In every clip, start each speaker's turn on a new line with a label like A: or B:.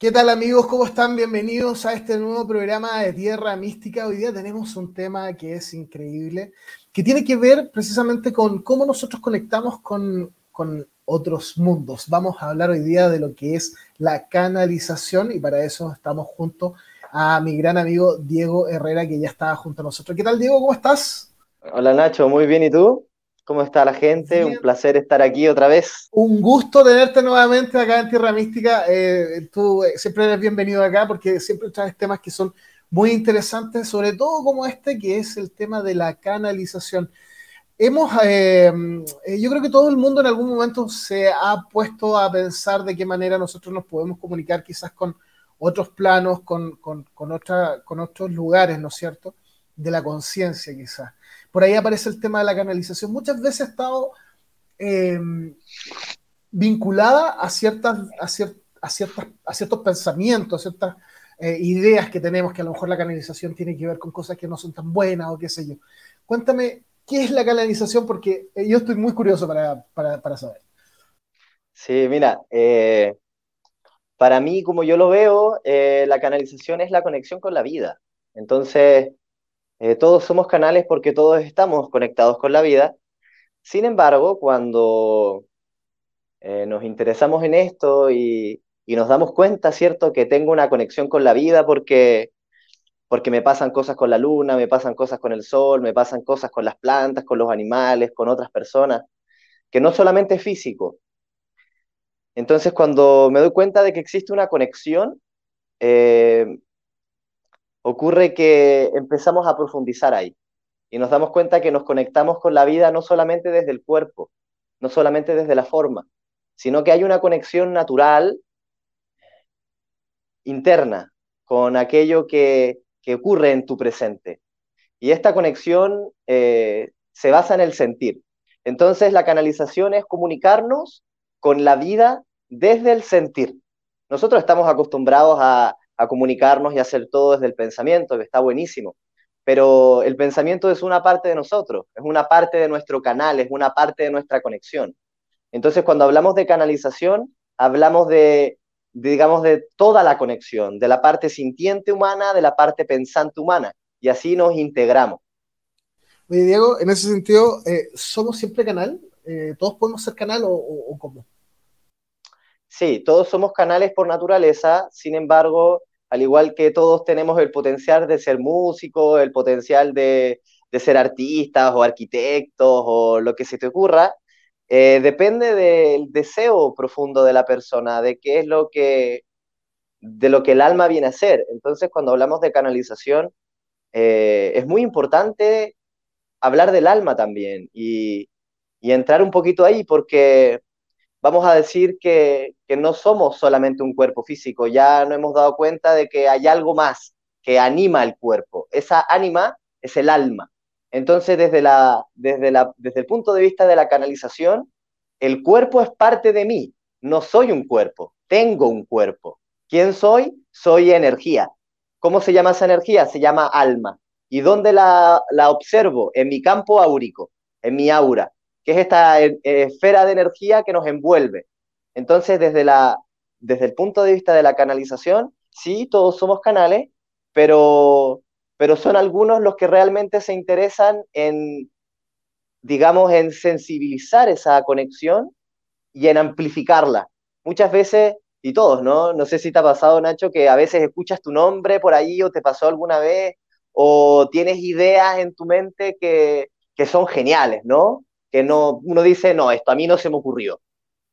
A: ¿Qué tal amigos? ¿Cómo están? Bienvenidos a este nuevo programa de Tierra Mística. Hoy día tenemos un tema que es increíble, que tiene que ver precisamente con cómo nosotros conectamos con, con otros mundos. Vamos a hablar hoy día de lo que es la canalización y para eso estamos junto a mi gran amigo Diego Herrera que ya está junto a nosotros. ¿Qué tal Diego? ¿Cómo estás?
B: Hola Nacho, muy bien. ¿Y tú? ¿Cómo está la gente? Un placer estar aquí otra vez.
A: Un gusto tenerte nuevamente acá en Tierra Mística. Eh, tú eh, siempre eres bienvenido acá porque siempre traes temas que son muy interesantes, sobre todo como este, que es el tema de la canalización. Hemos, eh, yo creo que todo el mundo en algún momento se ha puesto a pensar de qué manera nosotros nos podemos comunicar quizás con otros planos, con, con, con, otra, con otros lugares, ¿no es cierto? De la conciencia quizás. Por ahí aparece el tema de la canalización. Muchas veces ha estado em, vinculada a, ciertas, a, ciertas, a ciertos pensamientos, a ciertas eh, ideas que tenemos, que a lo mejor la canalización tiene que ver con cosas que no son tan buenas o qué sé yo. Cuéntame, ¿qué es la canalización? Porque eh, yo estoy muy curioso para, para, saber.
B: Sí, mira, eh, para mí, como yo lo veo, la canalización es la conexión con la vida. Entonces, eh, todos somos canales porque todos estamos conectados con la vida. Sin embargo, cuando eh, nos interesamos en esto y, nos damos cuenta, ¿cierto?, que tengo una conexión con la vida porque, porque me pasan cosas con la luna, me pasan cosas con el sol, me pasan cosas con las plantas, con los animales, con otras personas, que no solamente es físico. Entonces, cuando me doy cuenta de que existe una conexión, eh, ocurre que empezamos a profundizar ahí y nos damos cuenta que nos conectamos con la vida no solamente desde el cuerpo, no solamente desde la forma, sino que hay una conexión natural interna con aquello que, ocurre en tu presente. Y esta conexión eh, se basa en el sentir. Entonces la canalización es comunicarnos con la vida desde el sentir. Nosotros estamos acostumbrados a, a comunicarnos y hacer todo desde el pensamiento, que está buenísimo. Pero el pensamiento es una parte de nosotros, es una parte de nuestro canal, es una parte de nuestra conexión. Entonces, cuando hablamos de canalización, hablamos de, digamos, de toda la conexión, de la parte sintiente humana, de la parte pensante humana, y así nos integramos.
A: Oye, Diego, en ese sentido, eh, ¿somos siempre canal? Eh, ¿Todos podemos ser canal o, o cómo?
B: Sí, todos somos canales por naturaleza, sin embargo, al igual que todos tenemos el potencial de ser músicos, el potencial de, ser artistas o arquitectos o lo que se te ocurra, eh, depende del deseo profundo de la persona, de qué es lo que, de lo que el alma viene a hacer. Entonces, cuando hablamos de canalización, eh, es muy importante hablar del alma también y, y entrar un poquito ahí, porque vamos a decir que, no somos solamente un cuerpo físico, ya no hemos dado cuenta de que hay algo más que anima el cuerpo. Esa ánima es el alma. Entonces, desde, la, desde el punto de vista de la canalización, el cuerpo es parte de mí. No soy un cuerpo, tengo un cuerpo. ¿Quién soy? Soy energía. ¿Cómo se llama esa energía? Se llama alma. ¿Y dónde la, la observo? En mi campo áurico, en mi aura es esta eh, esfera de energía que nos envuelve. Entonces, desde, la, desde el punto de vista de la canalización, sí, todos somos canales, pero, pero son algunos los que realmente se interesan en, digamos, en sensibilizar esa conexión y en amplificarla. Muchas veces, y todos, ¿no? No sé si te ha pasado, Nacho, que a veces escuchas tu nombre por ahí o te pasó alguna vez, o tienes ideas en tu mente que, que son geniales, ¿no? Que no, uno dice, no, esto a mí no se me ocurrió.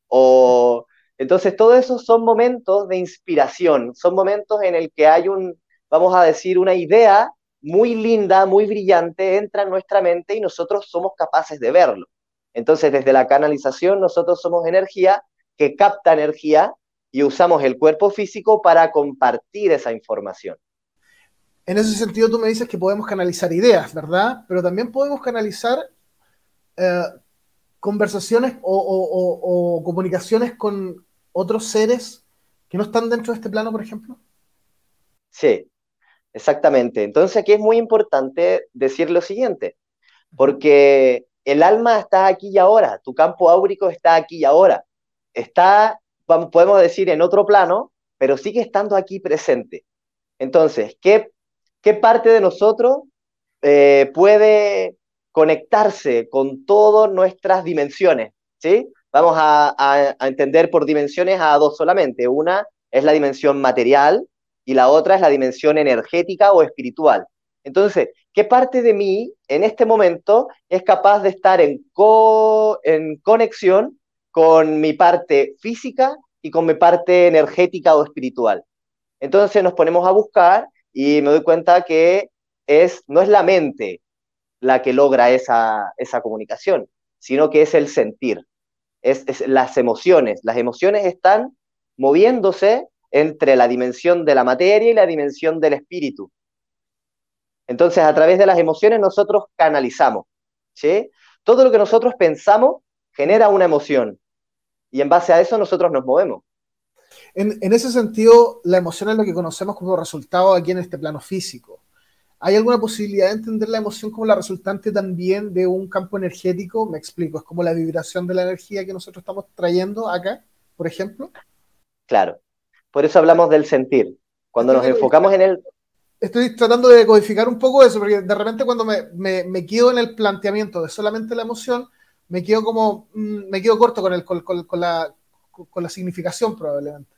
B: O, entonces, todos esos son momentos de inspiración, son momentos en el que hay un, vamos a decir, una idea muy linda, muy brillante, entra en nuestra mente y nosotros somos capaces de verlo. Entonces, desde la canalización, nosotros somos energía que capta energía y usamos el cuerpo físico para compartir esa información.
A: En ese sentido, tú me dices que podemos canalizar ideas, ¿verdad? Pero también podemos canalizar eh, conversaciones o, comunicaciones con otros seres que no están dentro de este plano, por ejemplo?
B: Sí, exactamente. Entonces aquí es muy importante decir lo siguiente, porque el alma está aquí y ahora, tu campo áurico está aquí y ahora, está, podemos decir, en otro plano, pero sigue estando aquí presente. Entonces, ¿qué, qué parte de nosotros eh, puede conectarse con todas nuestras dimensiones? ¿sí? Vamos a, entender por dimensiones a dos solamente. Una es la dimensión material y la otra es la dimensión energética o espiritual. Entonces, ¿qué parte de mí en este momento es capaz de estar en, en conexión con mi parte física y con mi parte energética o espiritual? Entonces nos ponemos a buscar y me doy cuenta que es, no es la mente la que logra esa, esa comunicación, sino que es el sentir, es, es las emociones. Las emociones están moviéndose entre la dimensión de la materia y la dimensión del espíritu. Entonces, a través de las emociones nosotros canalizamos. ¿sí? Todo lo que nosotros pensamos genera una emoción. Y en base a eso nosotros nos movemos.
A: En, en, ese sentido, la emoción es lo que conocemos como resultado aquí en este plano físico. ¿Hay alguna posibilidad de entender la emoción como la resultante también de un campo energético? Me explico, es como la vibración de la energía que nosotros estamos trayendo acá, por ejemplo.
B: Claro, por eso hablamos del sentir. Cuando nos enfocamos en el...
A: Estoy tratando de codificar un poco eso, porque de repente cuando me, me, me quedo en el planteamiento de solamente la emoción, me quedo como, mm, me quedo corto con, el, con, con, con la, con la significación probablemente.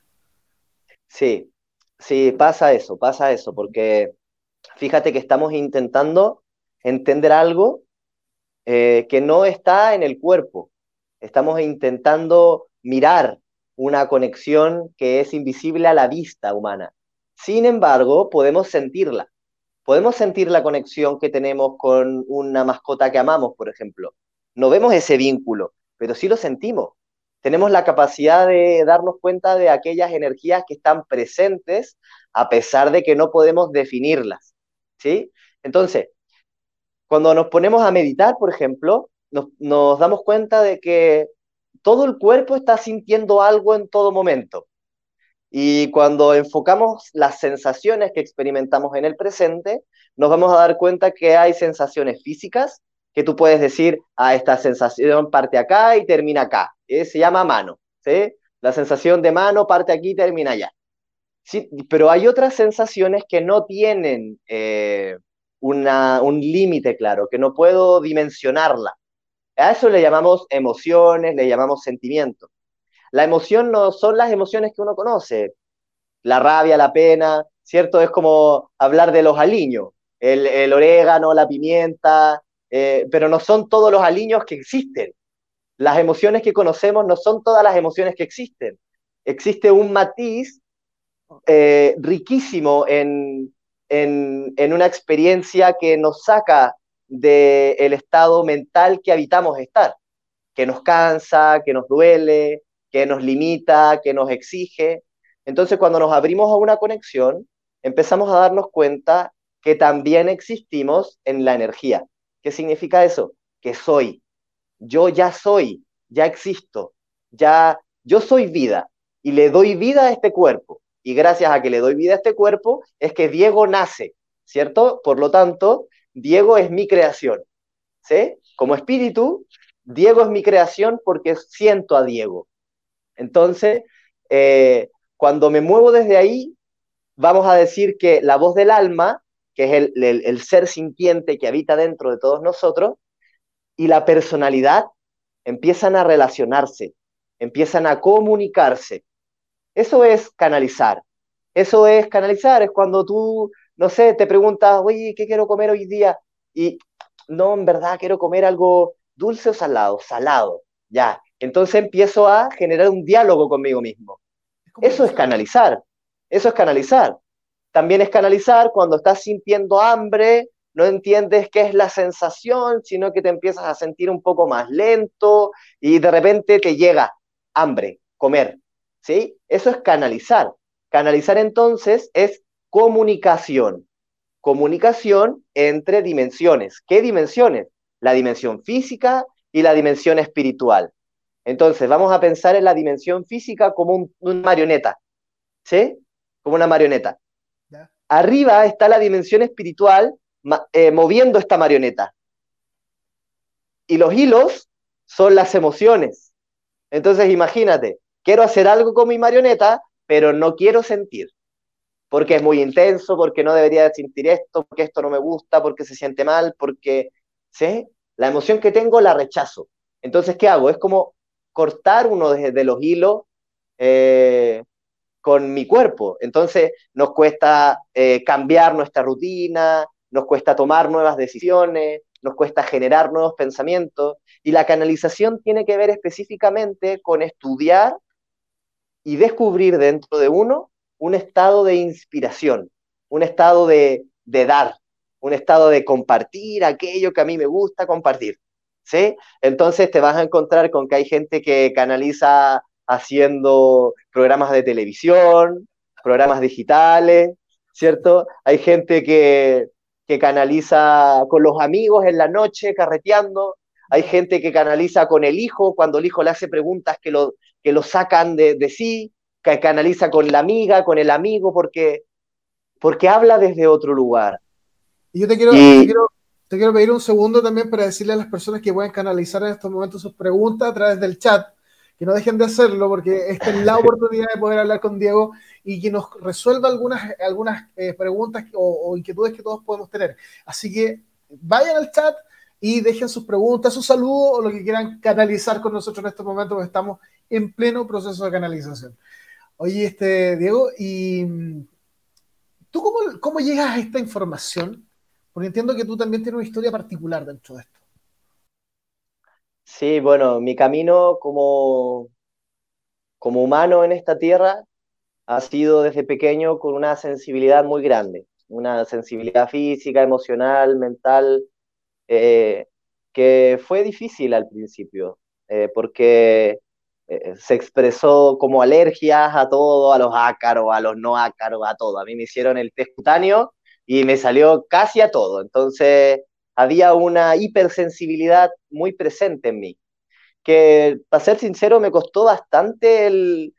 B: Sí, sí, pasa eso, pasa eso, porque fíjate que estamos intentando entender algo eh, que no está en el cuerpo. Estamos intentando mirar una conexión que es invisible a la vista humana. Sin embargo, podemos sentirla. Podemos sentir la conexión que tenemos con una mascota que amamos, por ejemplo. No vemos ese vínculo, pero sí lo sentimos. Tenemos la capacidad de darnos cuenta de aquellas energías que están presentes a pesar de que no podemos definirlas. ¿Sí? Entonces, cuando nos ponemos a meditar, por ejemplo, nos, damos cuenta de que todo el cuerpo está sintiendo algo en todo momento. Y cuando enfocamos las sensaciones que experimentamos en el presente, nos vamos a dar cuenta que hay sensaciones físicas, que tú puedes decir, ah, esta sensación parte acá y termina acá. Eh, se llama mano, ¿sí? La sensación de mano parte aquí y termina allá. Sí, pero hay otras sensaciones que no tienen eh, una, un límite claro, que no puedo dimensionarla. A eso le llamamos emociones, le llamamos sentimientos. La emoción no son las emociones que uno conoce. La rabia, la pena, ¿cierto? Es como hablar de los aliños, el, el orégano, la pimienta, eh, pero no son todos los aliños que existen. Las emociones que conocemos no son todas las emociones que existen. Existe un matiz eh, riquísimo en, en, en, una experiencia que nos saca del estado mental que habitamos estar, que nos cansa, que nos duele, que nos limita, que nos exige. Entonces, cuando nos abrimos a una conexión, empezamos a darnos cuenta que también existimos en la energía. ¿Qué significa eso? Que soy. Yo ya soy, ya existo, ya yo soy vida y le doy vida a este cuerpo. Y gracias a que le doy vida a este cuerpo es que Diego nace, ¿cierto? Por lo tanto, Diego es mi creación. ¿Sí? Como espíritu, Diego es mi creación porque siento a Diego. Entonces, eh, cuando me muevo desde ahí, vamos a decir que la voz del alma, que es el, el, el ser sintiente que habita dentro de todos nosotros, y la personalidad empiezan a relacionarse, empiezan a comunicarse. Eso es canalizar. Eso es canalizar, es cuando tú no sé, te preguntas, oye, ¿qué quiero comer hoy día? Y no, en verdad quiero comer algo dulce o salado, salado, ya. Entonces empiezo a generar un diálogo conmigo mismo. Eso es canalizar, eso es canalizar. También es canalizar cuando estás sintiendo hambre, no entiendes qué es la sensación, sino que te empiezas a sentir un poco más lento y de repente te llega hambre, comer, ¿sí? Eso es canalizar. Canalizar entonces es comunicación. Comunicación entre dimensiones. ¿Qué dimensiones? La dimensión física y la dimensión espiritual. Entonces, vamos a pensar en la dimensión física como un, una marioneta. ¿Sí? Como una marioneta. Arriba está la dimensión espiritual eh, moviendo esta marioneta. Y los hilos son las emociones. Entonces, imagínate, quiero hacer algo con mi marioneta, pero no quiero sentir, porque es muy intenso, porque no debería sentir esto, porque esto no me gusta, porque se siente mal, porque, ¿sí? La emoción que tengo la rechazo. Entonces, ¿qué hago? Es como cortar uno de, los hilos eh, con mi cuerpo. Entonces, nos cuesta eh, cambiar nuestra rutina, nos cuesta tomar nuevas decisiones, nos cuesta generar nuevos pensamientos. Y la canalización tiene que ver específicamente con estudiar y descubrir dentro de uno un estado de inspiración, un estado de, dar, un estado de compartir aquello que a mí me gusta compartir. ¿Sí? Entonces te vas a encontrar con que hay gente que canaliza haciendo programas de televisión, programas digitales, ¿cierto? Hay gente que, que canaliza con los amigos en la noche, carreteando. Hay gente que canaliza con el hijo cuando el hijo le hace preguntas que lo, que lo sacan de, de sí, que canaliza con la amiga, con el amigo, porque, porque habla desde otro lugar.
A: Y yo te quiero, te quiero, te quiero pedir un segundo también para decirle a las personas que pueden canalizar en estos momentos sus preguntas a través del chat que no dejen de hacerlo porque esta es la oportunidad de poder hablar con Diego y que nos resuelva algunas, algunas eh, preguntas o, inquietudes que todos podemos tener. Así que vayan al chat y dejen sus preguntas, sus saludos o lo que quieran canalizar con nosotros en estos momentos, porque estamos en pleno proceso de canalización. Oye, este, Diego, ¿y tú cómo, cómo llegas a esta información? Porque entiendo que tú también tienes una historia particular dentro de esto.
B: Sí, bueno, mi camino como, como humano en esta tierra ha sido desde pequeño con una sensibilidad muy grande, una sensibilidad física, emocional, mental, eh, que fue difícil al principio, eh, porque eh, se expresó como alergias a todo, a los ácaros, a los no ácaros, a todo. A mí me hicieron el test cutáneo y me salió casi a todo. Entonces, había una hipersensibilidad muy presente en mí, que para ser sincero me costó bastante el,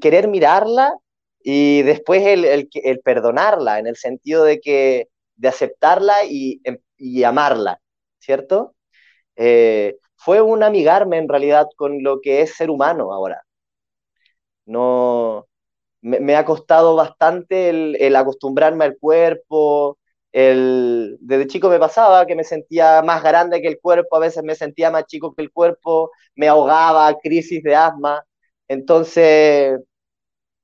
B: querer mirarla y después el, perdonarla, en el sentido de que de aceptarla y, amarla, ¿cierto? Eh, fue un amigarme en realidad con lo que es ser humano ahora. No, me, ha costado bastante el, acostumbrarme al cuerpo, el, desde chico me pasaba que me sentía más grande que el cuerpo, a veces me sentía más chico que el cuerpo, me ahogaba, crisis de asma. Entonces,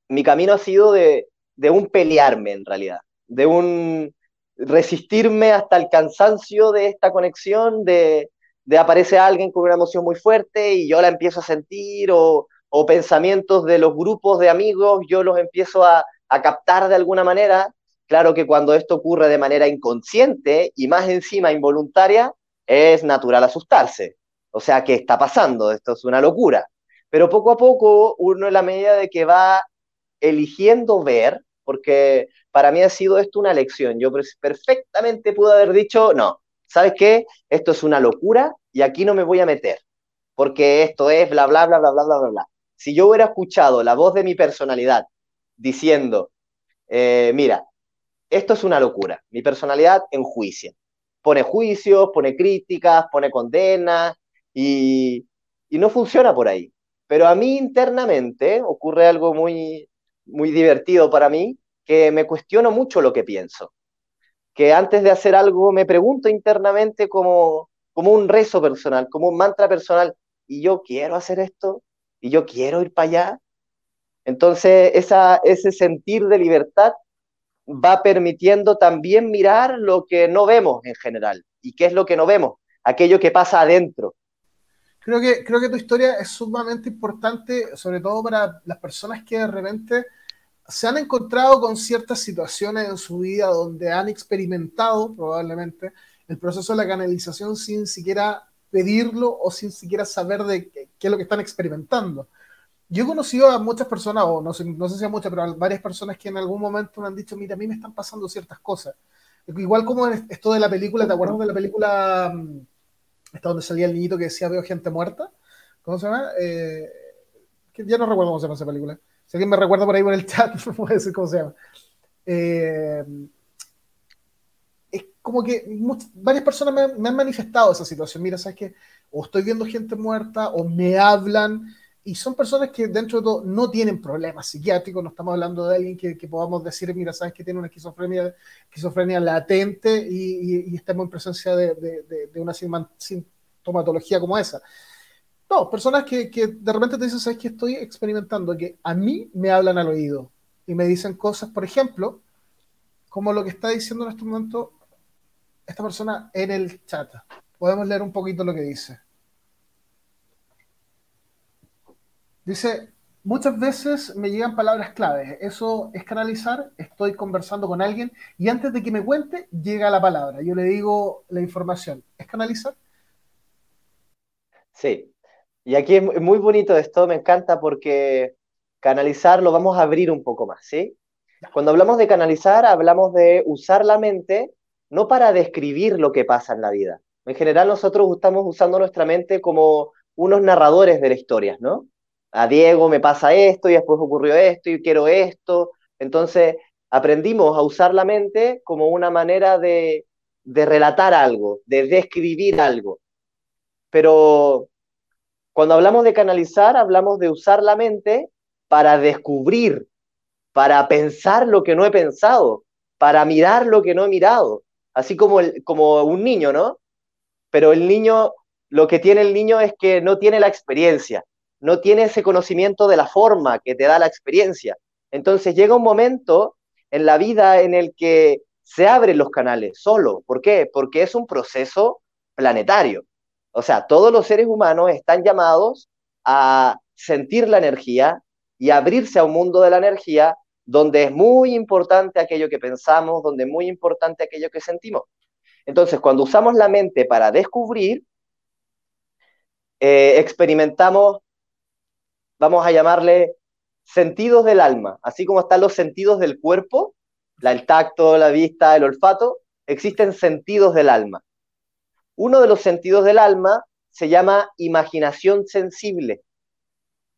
B: mi camino ha sido de un pelearme en realidad, de un resistirme hasta el cansancio de esta conexión, de, de aparece alguien con una emoción muy fuerte y yo la empiezo a sentir, o, o pensamientos de los grupos de amigos, yo los empiezo a, a captar de alguna manera Claro que cuando esto ocurre de manera inconsciente y más encima involuntaria, es natural asustarse. O sea, ¿qué está pasando? Esto es una locura. Pero poco a poco, uno en la medida de que va eligiendo ver, porque para mí ha sido esto una lección. Yo perfectamente pude haber dicho, no, ¿sabes qué? Esto es una locura y aquí no me voy a meter, porque esto es bla, bla, bla, bla, bla, bla, bla. Si yo hubiera escuchado la voz de mi personalidad diciendo, eh, mira, esto es una locura. Mi personalidad enjuicia. Pone juicios, pone críticas, pone condenas y, no funciona por ahí. Pero a mí internamente ocurre algo muy, muy divertido para mí, que me cuestiono mucho lo que pienso. Que antes de hacer algo me pregunto internamente como, como un rezo personal, como un mantra personal, y yo quiero hacer esto, y yo quiero ir para allá. Entonces, esa, ese sentir de libertad va permitiendo también mirar lo que no vemos en general. ¿Y qué es lo que no vemos? Aquello que pasa adentro.
A: Creo que, creo que tu historia es sumamente importante, sobre todo para las personas que de repente se han encontrado con ciertas situaciones en su vida donde han experimentado probablemente el proceso de la canalización sin siquiera pedirlo o sin siquiera saber de qué, es lo que están experimentando yo he conocido a muchas personas, o no sé, no sé si a muchas, pero a varias personas que en algún momento me han dicho, mira, a mí me están pasando ciertas cosas. Igual como esto de la película, ¿te acuerdas de la película, mm, esta donde salía el niñito que decía veo gente muerta? ¿Cómo se llama? Eh, ya no recuerdo cómo se llama esa película. Si alguien me recuerda por ahí por el chat, me puede decir cómo se llama. Eh, es como que varias personas me, me, han manifestado esa situación. Mira, ¿sabes qué? O estoy viendo gente muerta, o me hablan y son personas que dentro de todo no tienen problemas psiquiátricos, no estamos hablando de alguien que, podamos decir, mira, sabes que tiene una esquizofrenia, esquizofrenia latente y, estamos en presencia de, una sintomatología como esa. No, personas que, de repente te dicen, sabes que estoy experimentando, que a mí me hablan al oído y me dicen cosas, por ejemplo, como lo que está diciendo en este momento esta persona en el chat. Podemos leer un poquito lo que dice. Dice, muchas veces me llegan palabras claves. Eso es canalizar. Estoy conversando con alguien y antes de que me cuente, llega la palabra. Yo le digo la información. ¿Es canalizar?
B: Sí. Y aquí es muy bonito esto, me encanta porque canalizar lo vamos a abrir un poco más, ¿sí? Cuando hablamos de canalizar, hablamos de usar la mente no para describir lo que pasa en la vida. En general nosotros estamos usando nuestra mente como unos narradores de la historia, ¿no? A Diego me pasa esto y después ocurrió esto y quiero esto. Entonces aprendimos a usar la mente como una manera de, de relatar algo, de describir algo. Pero cuando hablamos de canalizar, hablamos de usar la mente para descubrir, para pensar lo que no he pensado, para mirar lo que no he mirado, así como, el, como un niño, ¿no? Pero el niño, lo que tiene el niño es que no tiene la experiencia, no tiene ese conocimiento de la forma que te da la experiencia. Entonces llega un momento en la vida en el que se abren los canales solo. ¿Por qué? Porque es un proceso planetario. O sea, todos los seres humanos están llamados a sentir la energía y abrirse a un mundo de la energía donde es muy importante aquello que pensamos, donde es muy importante aquello que sentimos. Entonces, cuando usamos la mente para descubrir, eh, experimentamos vamos a llamarle sentidos del alma, así como están los sentidos del cuerpo, el tacto, la vista, el olfato, existen sentidos del alma. Uno de los sentidos del alma se llama imaginación sensible.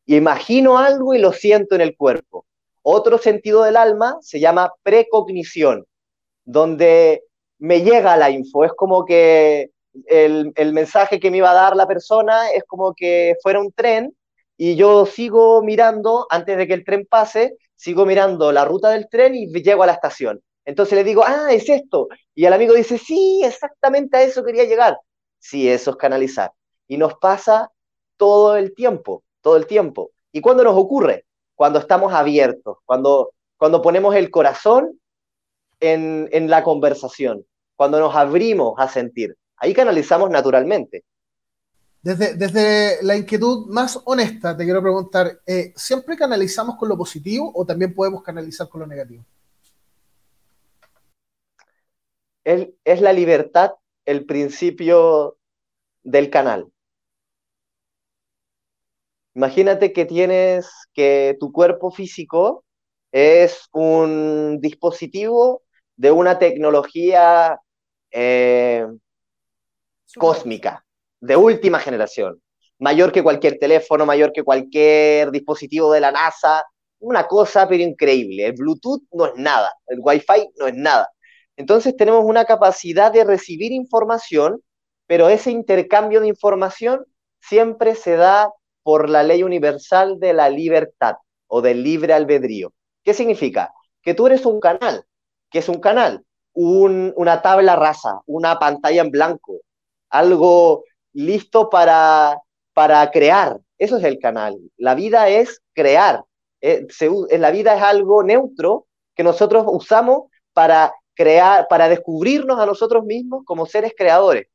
B: Imagino algo y lo siento en el cuerpo. Otro sentido del alma se llama precognición, donde me llega la info, es como que el, el mensaje que me iba a dar la persona es como que fuera un tren y yo sigo mirando, antes de que el tren pase, sigo mirando la ruta del tren y llego a la estación. Entonces le digo, ah, es esto. Y el amigo dice, sí, exactamente a eso quería llegar. Sí, eso es canalizar. Y nos pasa todo el tiempo, todo el tiempo. ¿Y cuándo nos ocurre? Cuando estamos abiertos, cuando, cuando ponemos el corazón en, en la conversación, cuando nos abrimos a sentir. Ahí canalizamos naturalmente.
A: Desde, la inquietud más honesta, te quiero preguntar, eh, ¿siempre canalizamos con lo positivo o también podemos canalizar con lo negativo?
B: es la libertad el principio del canal. Imagínate que tienes que tu cuerpo físico es un dispositivo de una tecnología eh, cósmica de última generación, mayor que cualquier teléfono, mayor que cualquier dispositivo de la NASA, una cosa pero increíble. El Bluetooth no es nada, el Wi-Fi no es nada. Entonces tenemos una capacidad de recibir información, pero ese intercambio de información siempre se da por la ley universal de la libertad o del libre albedrío. ¿Qué significa? Que tú eres un canal. ¿Qué es un canal? una tabla rasa, una pantalla en blanco, algo listo para, para crear. Eso es el canal. La vida es crear. Eh, la vida es algo neutro que nosotros usamos para crear, para descubrirnos a nosotros mismos como seres creadores.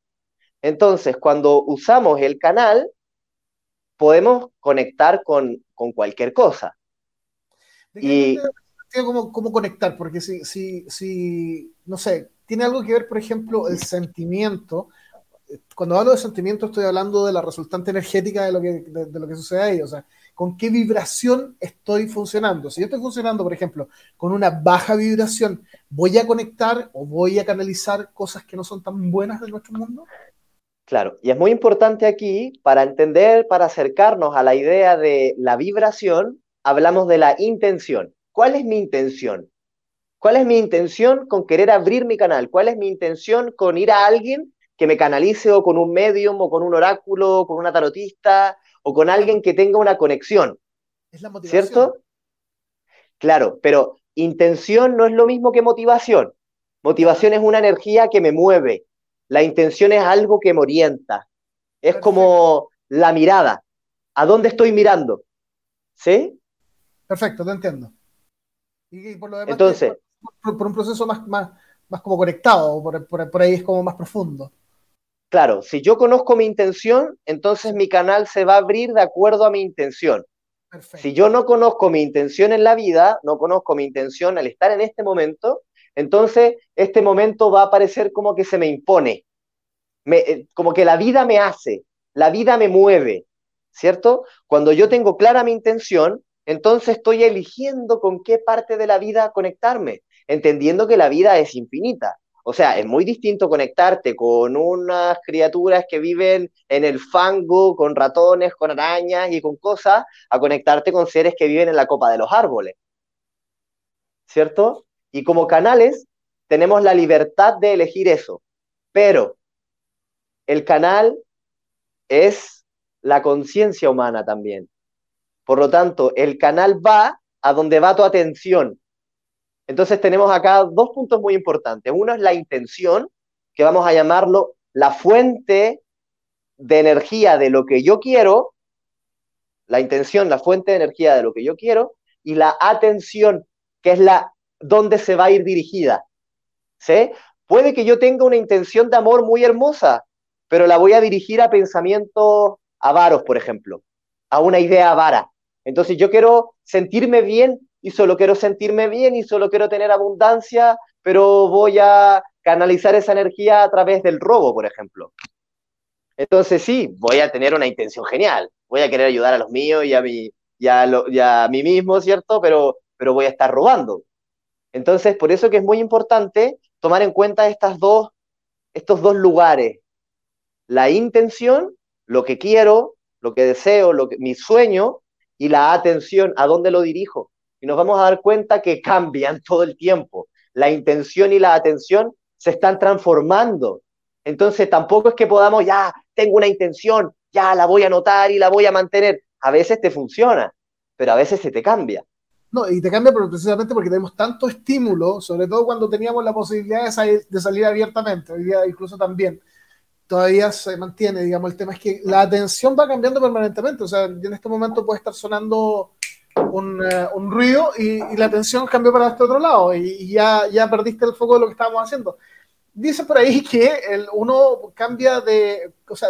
B: Entonces, cuando usamos el canal, podemos conectar con, cualquier cosa.
A: y cómo, cómo conectar, porque si, si, si, no sé, tiene algo que ver, por ejemplo, el sentimiento cuando hablo de sentimiento estoy hablando de la resultante energética de lo que, de, lo que sucede ahí, o sea, con qué vibración estoy funcionando. Si yo estoy funcionando, por ejemplo, con una baja vibración, ¿voy a conectar o voy a canalizar cosas que no son tan buenas de nuestro mundo?
B: Claro, y es muy importante aquí, para entender, para acercarnos a la idea de la vibración, hablamos de la intención. ¿Cuál es mi intención? ¿Cuál es mi intención con querer abrir mi canal? ¿Cuál es mi intención con ir a alguien que me canalice o con un medium o con un oráculo, o con una tarotista o con alguien que tenga una conexión. Es la motivación. ¿Cierto? Claro, pero intención no es lo mismo que motivación. Motivación es una energía que me mueve. La intención es algo que me orienta. Es como la mirada. ¿A dónde estoy mirando? ¿Sí?
A: Perfecto, te entiendo.
B: Y, por lo demás, Entonces,
A: por, un proceso más, más, más como conectado, por, por, ahí es como más profundo.
B: Claro, si yo conozco mi intención, entonces mi canal se va a abrir de acuerdo a mi intención. Si yo no conozco mi intención en la vida, no conozco mi intención al estar en este momento, entonces este momento va a parecer como que se me impone, eh, como que la vida me hace, la vida me mueve, ¿cierto? Cuando yo tengo clara mi intención, entonces estoy eligiendo con qué parte de la vida conectarme, entendiendo que la vida es infinita. O sea, es muy distinto conectarte con unas criaturas que viven en el fango, con ratones, con arañas y con cosas, a conectarte con seres que viven en la copa de los árboles. ¿Cierto? Y como canales tenemos la libertad de elegir eso. Pero el canal es la conciencia humana también. Por lo tanto, el canal va a donde va tu atención. Entonces tenemos acá dos puntos muy importantes. Uno es la intención, que vamos a llamarlo la fuente de energía de lo que yo quiero, la intención, la fuente de energía de lo que yo quiero, y la atención, que es la donde se va a ir dirigida. ¿Sí? Puede que yo tenga una intención de amor muy hermosa, pero la voy a dirigir a pensamientos avaros, por ejemplo, a una idea avara. Entonces yo quiero sentirme bien y solo quiero sentirme bien y solo quiero tener abundancia, pero voy a canalizar esa energía a través del robo, por ejemplo. Entonces sí, voy a tener una intención genial, voy a querer ayudar a los míos y a mí, y a, mí mismo, ¿cierto? Pero, pero voy a estar robando. Entonces, por eso que es muy importante tomar en cuenta estas dos, estos dos lugares, la intención, lo que quiero, lo que deseo, lo que, mi sueño, y la atención, ¿a dónde lo dirijo? Y nos vamos a dar cuenta que cambian todo el tiempo. La intención y la atención se están transformando. Entonces tampoco es que podamos, ya, tengo una intención, ya la voy a anotar y la voy a mantener. A veces te funciona, pero a veces se te cambia.
A: No, y te cambia precisamente porque tenemos tanto estímulo, sobre todo cuando teníamos la posibilidad de salir, de salir abiertamente, hoy día incluso también, todavía se mantiene, digamos, el tema es que la atención va cambiando permanentemente, o sea, en este momento puede estar sonando un, eh, un ruido y, la atención cambió para este otro lado y, ya, ya perdiste el foco de lo que estábamos haciendo. Dice por ahí que uno cambia de, o sea,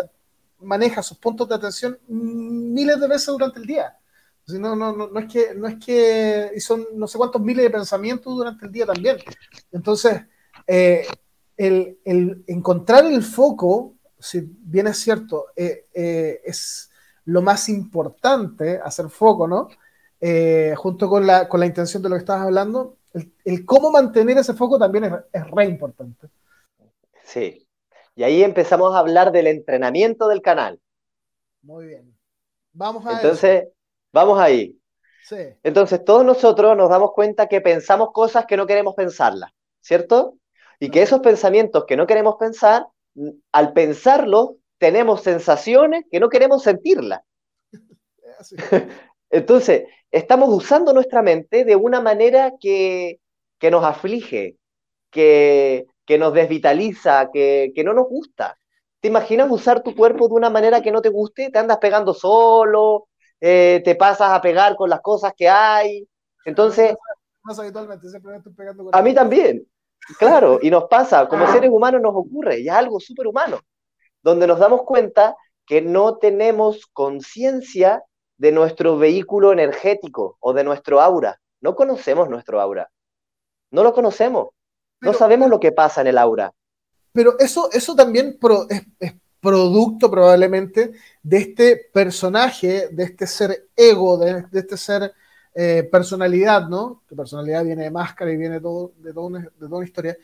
A: maneja sus puntos de atención miles de veces durante el día. No, no, no, no, es que, no es que, y son no sé cuántos miles de pensamientos durante el día también. Entonces, eh, el, el, encontrar el foco, si bien es cierto, eh, es lo más importante, hacer foco, ¿no? Eh, junto con la, con la intención de lo que estabas hablando, el, cómo mantener ese foco también es, es, re importante.
B: Sí, y ahí empezamos a hablar del entrenamiento del canal.
A: Muy bien. Vamos a
B: Entonces, vamos ahí. Sí. Entonces, todos nosotros nos damos cuenta que pensamos cosas que no queremos pensarlas, ¿cierto? Y que esos pensamientos que no queremos pensar, al pensarlos, tenemos sensaciones que no queremos sentirlas. Entonces, estamos usando nuestra mente de una manera que, nos aflige, que, nos desvitaliza, que, no nos gusta. ¿Te imaginas usar tu cuerpo de una manera que no te guste? Te andas pegando solo, eh, te pasas a pegar con las cosas que hay. Entonces, a mí también, claro, y nos pasa, como seres humanos nos ocurre, y es algo súper humano, donde nos damos cuenta que no tenemos conciencia de nuestro vehículo energético o de nuestro aura. No conocemos nuestro aura. No lo conocemos. no sabemos lo que pasa en el aura.
A: Pero eso, eso también es, producto probablemente de este personaje, de este ser ego, de, este ser eh, personalidad, ¿no? Que personalidad viene de máscara y viene todo, de, todo de toda una historia,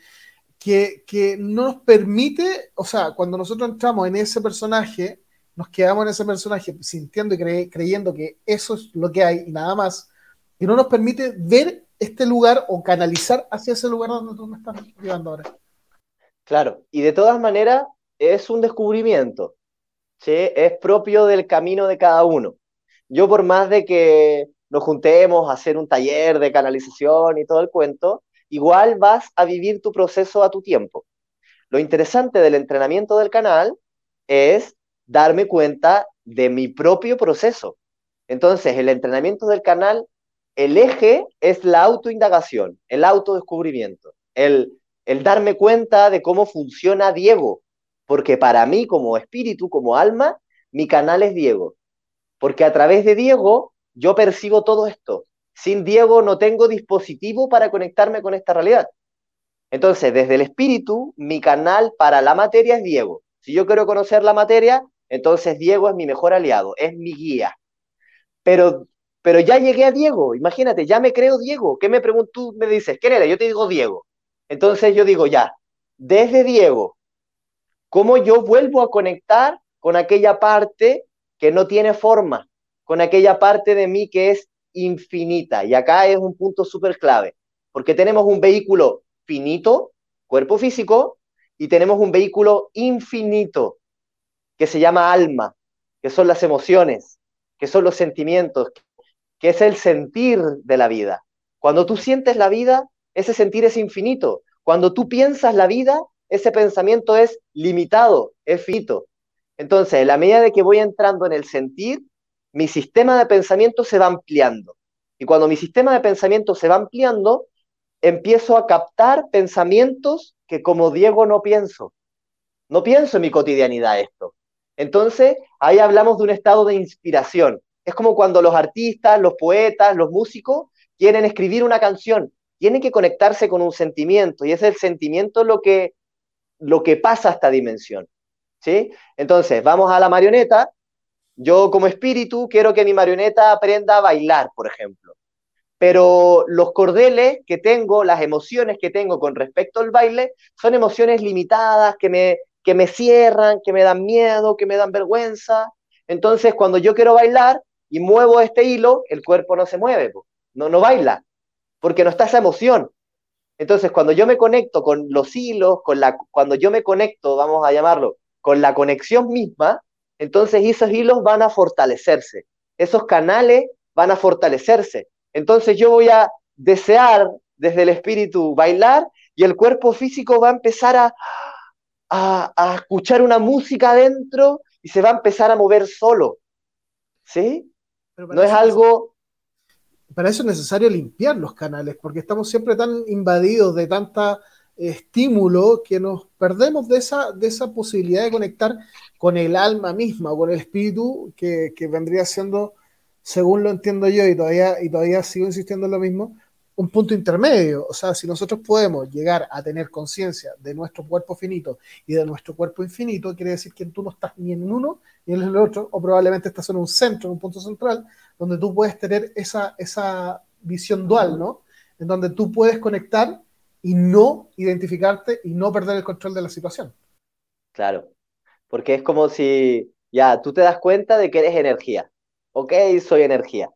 A: que, que no nos permite, o sea, cuando nosotros entramos en ese personaje, nos quedamos en ese personaje sintiendo y creyendo que eso es lo que hay y nada más, y no nos permite ver este lugar o canalizar hacia ese lugar donde tú me estás llevando ahora.
B: Claro, y de todas maneras es un descubrimiento. ¿sí? es propio del camino de cada uno. Yo por más de que nos juntemos a hacer un taller de canalización y todo el cuento, igual vas a vivir tu proceso a tu tiempo. Lo interesante del entrenamiento del canal es darme cuenta de mi propio proceso. Entonces, el entrenamiento del canal, el eje es la autoindagación, el autodescubrimiento, el, el darme cuenta de cómo funciona Diego, porque para mí como espíritu, como alma, mi canal es Diego, porque a través de Diego yo percibo todo esto. Sin Diego no tengo dispositivo para conectarme con esta realidad. Entonces, desde el espíritu, mi canal para la materia es Diego. Si yo quiero conocer la materia, entonces Diego es mi mejor aliado, es mi guía. Pero, pero ya llegué a Diego, imagínate, ya me creo Diego. ¿Qué me preguntas? Tú me dices, ¿quién eres? Yo te digo Diego. Entonces yo digo, ya, desde Diego, ¿cómo yo vuelvo a conectar con aquella parte que no tiene forma, con aquella parte de mí que es infinita? Y acá es un punto súper clave, porque tenemos un vehículo finito, cuerpo físico, y tenemos un vehículo infinito que se llama alma, que son las emociones, que son los sentimientos, que es el sentir de la vida. Cuando tú sientes la vida, ese sentir es infinito. Cuando tú piensas la vida, ese pensamiento es limitado, es finito. Entonces, en la medida de que voy entrando en el sentir, mi sistema de pensamiento se va ampliando. Y cuando mi sistema de pensamiento se va ampliando, empiezo a captar pensamientos que como Diego no pienso. No pienso en mi cotidianidad esto. Entonces, ahí hablamos de un estado de inspiración. Es como cuando los artistas, los poetas, los músicos quieren escribir una canción, tienen que conectarse con un sentimiento y es el sentimiento lo que, lo que pasa a esta dimensión. ¿sí? Entonces, vamos a la marioneta. Yo como espíritu quiero que mi marioneta aprenda a bailar, por ejemplo pero los cordeles que tengo, las emociones que tengo con respecto al baile, son emociones limitadas, que me, que me cierran, que me dan miedo, que me dan vergüenza. Entonces, cuando yo quiero bailar y muevo este hilo, el cuerpo no se mueve, no, no baila, porque no está esa emoción. Entonces, cuando yo me conecto con los hilos, con la, cuando yo me conecto, vamos a llamarlo, con la conexión misma, entonces esos hilos van a fortalecerse, esos canales van a fortalecerse. Entonces yo voy a desear desde el espíritu bailar y el cuerpo físico va a empezar a, a, escuchar una música adentro y se va a empezar a mover solo. ¿Sí? No es algo...
A: Para eso es necesario limpiar los canales, porque estamos siempre tan invadidos de tanta estímulo que nos perdemos de esa, de esa posibilidad de conectar con el alma misma o con el espíritu que, que vendría siendo según lo entiendo yo, y todavía, y todavía sigo insistiendo en lo mismo, un punto intermedio. O sea, si nosotros podemos llegar a tener conciencia de nuestro cuerpo finito y de nuestro cuerpo infinito, quiere decir que tú no estás ni en uno ni en el otro, o probablemente estás en un centro, en un punto central, donde tú puedes tener esa, esa visión dual, ¿no? En donde tú puedes conectar y no identificarte y no perder el control de la situación.
B: Claro, porque es como si ya tú te das cuenta de que eres energía ok, soy energía.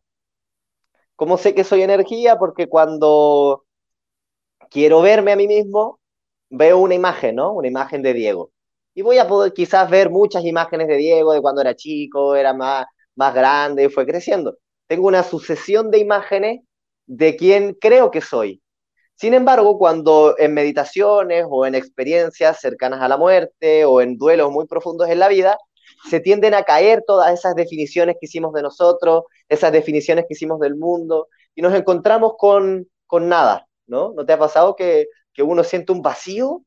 B: ¿Cómo sé que soy energía? Porque cuando quiero verme a mí mismo, veo una imagen, ¿no? Una imagen de Diego. Y voy a poder quizás ver muchas imágenes de Diego, de cuando era chico, era más, más grande, fue creciendo. Tengo una sucesión de imágenes de quién creo que soy. Sin embargo, cuando en meditaciones o en experiencias cercanas a la muerte o en duelos muy profundos en la vida, se tienden a caer todas esas definiciones que hicimos de nosotros, esas definiciones que hicimos del mundo, y nos encontramos con, con nada, ¿no? ¿No te ha pasado que, que uno siente un vacío?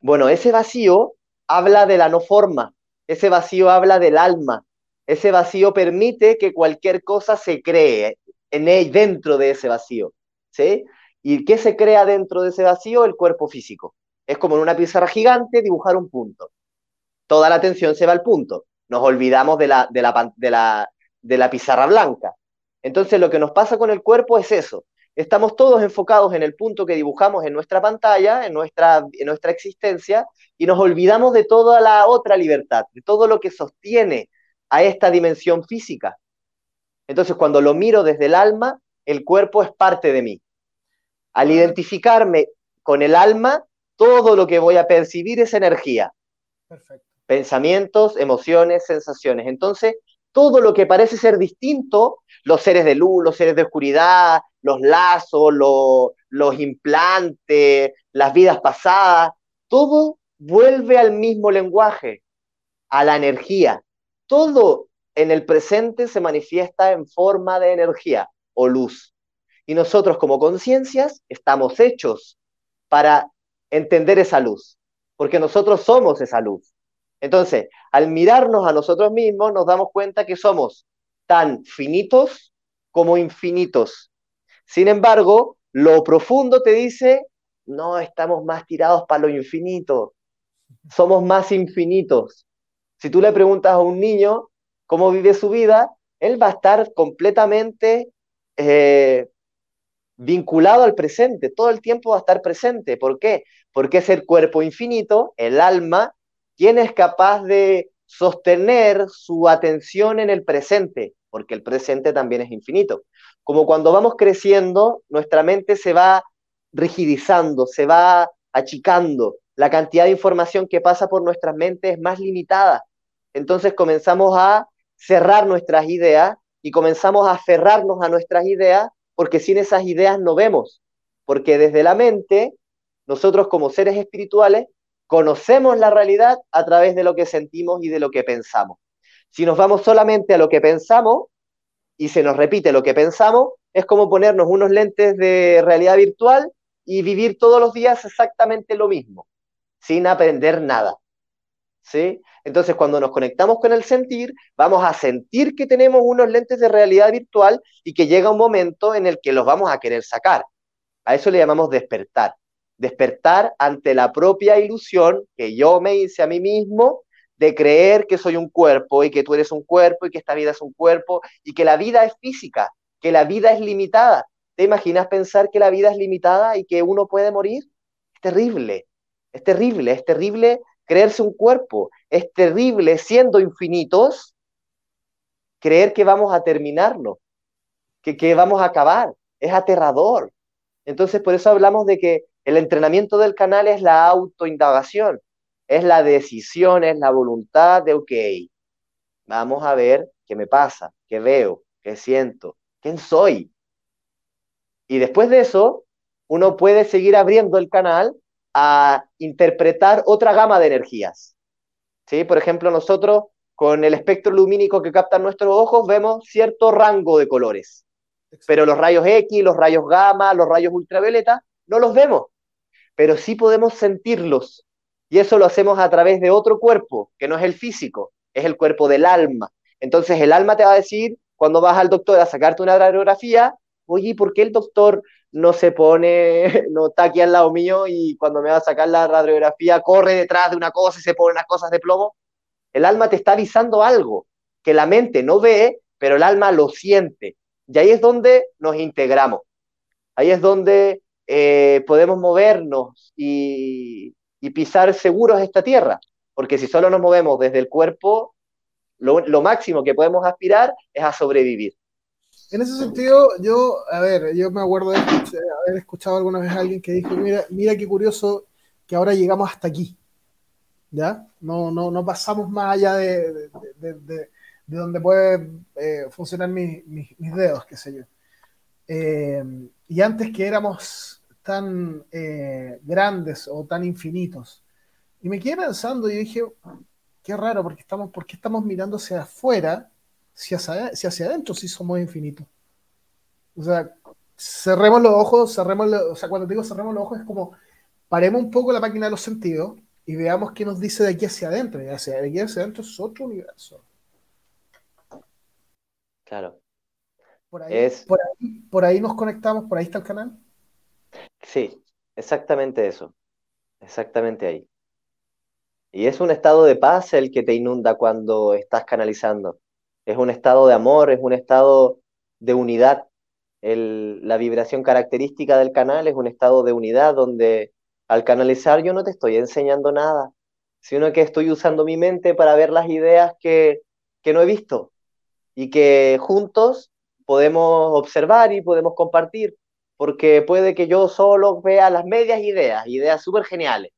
B: Bueno, ese vacío habla de la no forma, ese vacío habla del alma, ese vacío permite que cualquier cosa se cree en él, dentro de ese vacío, ¿sí? ¿Y qué se crea dentro de ese vacío? El cuerpo físico. Es como en una pizarra gigante dibujar un punto toda la atención se va al punto. Nos olvidamos de la, de la, de la, de la pizarra blanca. Entonces lo que nos pasa con el cuerpo es eso. Estamos todos enfocados en el punto que dibujamos en nuestra pantalla, en nuestra, en nuestra existencia, y nos olvidamos de toda la otra libertad, de todo lo que sostiene a esta dimensión física. Entonces cuando lo miro desde el alma, el cuerpo es parte de mí. Al identificarme con el alma, todo lo que voy a percibir es energía. Perfecto. Pensamientos, emociones, sensaciones. Entonces, todo lo que parece ser distinto, los seres de luz, los seres de oscuridad, los lazos, los implantes, las vidas pasadas, todo vuelve al mismo lenguaje, a la energía. Todo en el presente se manifiesta en forma de energía o luz. Y nosotros como conciencias estamos hechos para entender esa luz, porque nosotros somos esa luz. Entonces, al mirarnos a nosotros mismos, nos damos cuenta que somos tan finitos como infinitos. Sin embargo, lo profundo te dice, no estamos más tirados para lo infinito, somos más infinitos. Si tú le preguntas a un niño cómo vive su vida, él va a estar completamente eh, vinculado al presente, todo el tiempo va a estar presente. ¿Por qué? Porque es el cuerpo infinito, el alma, quien es capaz de sostener su atención en el presente, porque el presente también es infinito. Como cuando vamos creciendo, nuestra mente se va rigidizando, se va achicando, la cantidad de información que pasa por nuestras mentes es más limitada. Entonces comenzamos a cerrar nuestras ideas y comenzamos a aferrarnos a nuestras ideas porque sin esas ideas no vemos, porque desde la mente, nosotros como seres espirituales, conocemos la realidad a través de lo que sentimos y de lo que pensamos. Si nos vamos solamente a lo que pensamos y se nos repite lo que pensamos, es como ponernos unos lentes de realidad virtual y vivir todos los días exactamente lo mismo, sin aprender nada. ¿Sí? Entonces, cuando nos conectamos con el sentir, vamos a sentir que tenemos unos lentes de realidad virtual y que llega un momento en el que los vamos a querer sacar. A eso le llamamos despertar. Despertar ante la propia ilusión que yo me hice a mí mismo de creer que soy un cuerpo y que tú eres un cuerpo y que esta vida es un cuerpo y que la vida es física, que la vida es limitada. ¿Te imaginas pensar que la vida es limitada y que uno puede morir? Es terrible, es terrible, es terrible creerse un cuerpo, es terrible siendo infinitos creer que vamos a terminarlo, que, que vamos a acabar, es aterrador. Entonces, por eso hablamos de que el entrenamiento del canal es la autoindagación, es la decisión, es la voluntad de, ok, vamos a ver qué me pasa, qué veo, qué siento, quién soy. Y después de eso, uno puede seguir abriendo el canal a interpretar otra gama de energías. ¿Sí? Por ejemplo, nosotros con el espectro lumínico que captan nuestros ojos vemos cierto rango de colores, pero los rayos X, los rayos gamma, los rayos ultravioleta, no los vemos, pero sí podemos sentirlos. Y eso lo hacemos a través de otro cuerpo, que no es el físico, es el cuerpo del alma. Entonces el alma te va a decir, cuando vas al doctor a sacarte una radiografía, oye, ¿por qué el doctor no se pone, no está aquí al lado mío y cuando me va a sacar la radiografía corre detrás de una cosa y se pone unas cosas de plomo? El alma te está avisando algo que la mente no ve, pero el alma lo siente. Y ahí es donde nos integramos. Ahí es donde eh, podemos movernos y, pisar seguros esta tierra. Porque si solo nos movemos desde el cuerpo, lo máximo que podemos aspirar es a sobrevivir.
A: En ese sentido, yo, a ver, yo me acuerdo de haber escuchado alguna vez a alguien que dijo, mira, mira qué curioso que ahora llegamos hasta aquí. ¿Ya? No, no, no pasamos más allá de, de, donde pueden eh, funcionar mis, dedos, qué sé yo. Eh, y antes que éramos tan eh, grandes o tan infinitos. Y me quedé pensando y dije, qué raro, porque estamos, ¿por qué estamos mirando hacia afuera si hacia, si hacia adentro sí somos infinitos. O sea, cerremos los ojos, cerremos, o sea, cuando digo cerremos los ojos es como paremos un poco la máquina de los sentidos y veamos qué nos dice de aquí hacia adentro. Y hacia, de aquí hacia adentro es otro universo.
B: Claro.
A: Por ahí, por, ahí, nos conectamos, por ahí está el canal.
B: Sí, exactamente eso. Exactamente ahí. Y es un estado de paz el que te inunda cuando estás canalizando es un estado de amor, es un estado de unidad. la vibración característica del canal es un estado de unidad donde al canalizar yo no te estoy enseñando nada, sino que estoy usando mi mente para ver las ideas que, que no he visto y que juntos podemos observar y podemos compartir, porque puede que yo solo vea las medias ideas, ideas súper geniales,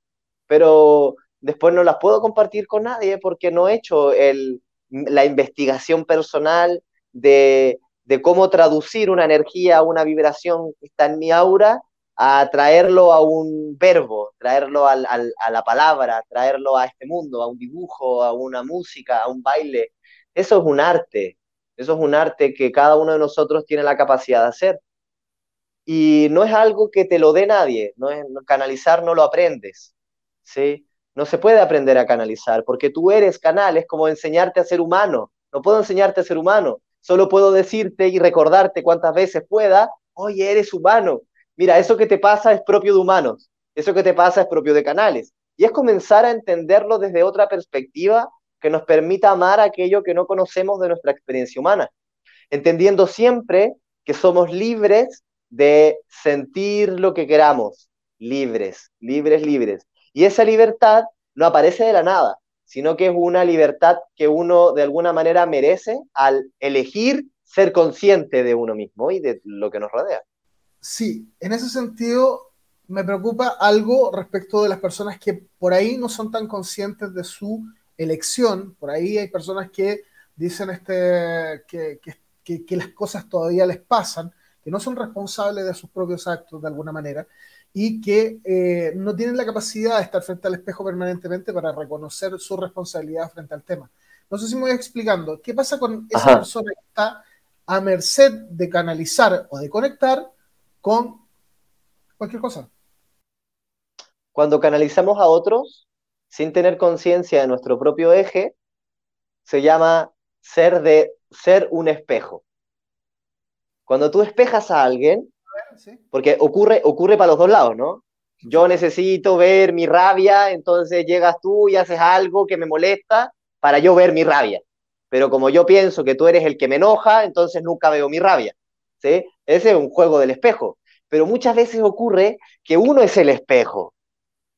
B: pero después no las puedo compartir con nadie porque no he hecho el, la investigación personal de, de cómo traducir una energía, una vibración que está en mi aura, a traerlo a un verbo, traerlo al, a la palabra, traerlo a este mundo, a un dibujo, a una música, a un baile. Eso es un arte, eso es un arte que cada uno de nosotros tiene la capacidad de hacer. Y no es algo que te lo dé nadie, no es, canalizar no lo aprendes, ¿sí? No se puede aprender a canalizar, porque tú eres canal, es como enseñarte a ser humano. No puedo enseñarte a ser humano, solo puedo decirte y recordarte cuantas veces pueda, oye, eres humano. Mira, eso que te pasa es propio de humanos, eso que te pasa es propio de canales. Y es comenzar a entenderlo desde otra perspectiva que nos permita amar aquello que no conocemos de nuestra experiencia humana, entendiendo siempre que somos libres de sentir lo que queramos, libres, libres, libres. Y esa libertad no aparece de la nada, sino que es una libertad que uno de alguna manera merece al elegir ser consciente de uno mismo y de lo que nos rodea.
A: Sí, en ese sentido me preocupa algo respecto de las personas que por ahí no son tan conscientes de su elección. Por ahí hay personas que dicen este, que, que, que las cosas todavía les pasan que no son responsables de sus propios actos de alguna manera y que eh, no tienen la capacidad de estar frente al espejo permanentemente para reconocer su responsabilidad frente al tema. No sé si me voy explicando. ¿Qué pasa con esa persona que está a merced de canalizar o de conectar con cualquier cosa?
B: Cuando canalizamos a otros sin tener conciencia de nuestro propio eje, se llama ser, de, ser un espejo. Cuando tú espejas a alguien, porque ocurre, ocurre para los dos lados, ¿no? Yo necesito ver mi rabia, entonces llegas tú y haces algo que me molesta para yo ver mi rabia. Pero como yo pienso que tú eres el que me enoja, entonces nunca veo mi rabia. ¿sí? Ese es un juego del espejo. Pero muchas veces ocurre que uno es el espejo,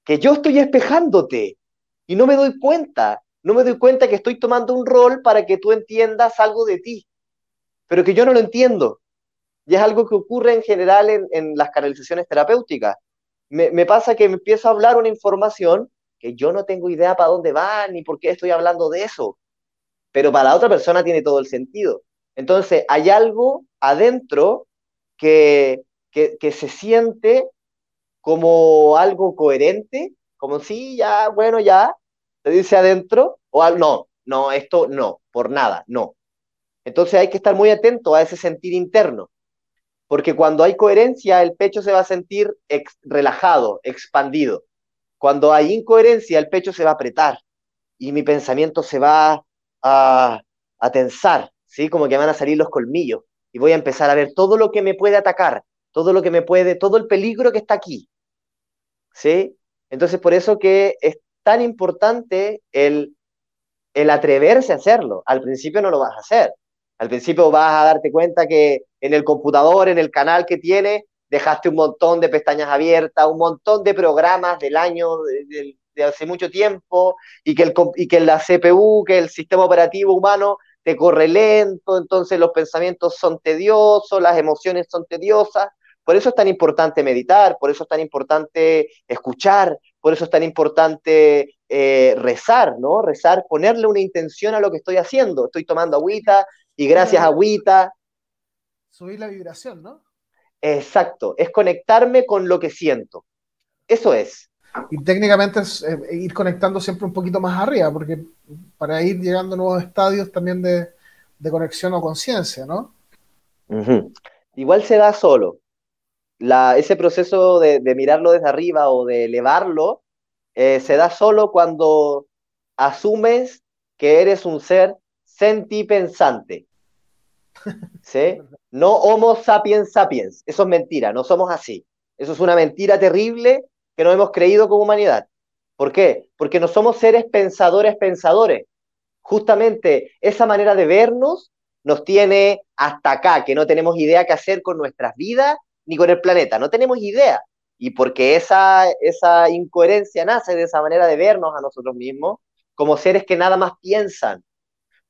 B: que yo estoy espejándote y no me doy cuenta. No me doy cuenta que estoy tomando un rol para que tú entiendas algo de ti, pero que yo no lo entiendo. Y es algo que ocurre en general en, las canalizaciones terapéuticas. Me, pasa que me empiezo a hablar una información que yo no tengo idea para dónde va ni por qué estoy hablando de eso, pero para la otra persona tiene todo el sentido. Entonces, hay algo adentro que, que, se siente como algo coherente, como si ya, bueno, ya, te dice adentro, o no, no, esto no, por nada, no. Entonces hay que estar muy atento a ese sentir interno porque cuando hay coherencia, el pecho se va a sentir relajado, expandido. Cuando hay incoherencia, el pecho se va a apretar y mi pensamiento se va a, tensar, ¿sí? Como que van a salir los colmillos y voy a empezar a ver todo lo que me puede atacar, todo lo que me puede, todo el peligro que está aquí, ¿sí? Entonces, por eso que es tan importante el, el atreverse a hacerlo. Al principio no lo vas a hacer. Al principio vas a darte cuenta que en el computador, en el canal que tiene, dejaste un montón de pestañas abiertas, un montón de programas del año de, hace mucho tiempo, y que, el, y que la CPU, que el sistema operativo humano te corre lento, entonces los pensamientos son tediosos, las emociones son tediosas. Por eso es tan importante meditar, por eso es tan importante escuchar, por eso es tan importante eh, rezar, ¿no? Rezar, ponerle una intención a lo que estoy haciendo. Estoy tomando agüita, y gracias, agüita.
A: Subir la vibración, ¿no?
B: Exacto, es conectarme con lo que siento. Eso es.
A: Y técnicamente es eh, ir conectando siempre un poquito más arriba, porque para ir llegando a nuevos estadios también de, conexión o conciencia, ¿no?
B: Igual se da solo. La, ese proceso de, mirarlo desde arriba o de elevarlo eh, se da solo cuando asumes que eres un ser sentipensante. ¿Sí? No Homo sapiens sapiens. Eso es mentira, no somos así. Eso es una mentira terrible que nos hemos creído como humanidad. ¿Por qué? Porque no somos seres pensadores pensadores. Justamente esa manera de vernos nos tiene hasta acá, que no tenemos idea qué hacer con nuestras vidas ni con el planeta. No tenemos idea. Y porque esa, esa incoherencia nace de esa manera de vernos a nosotros mismos como seres que nada más piensan,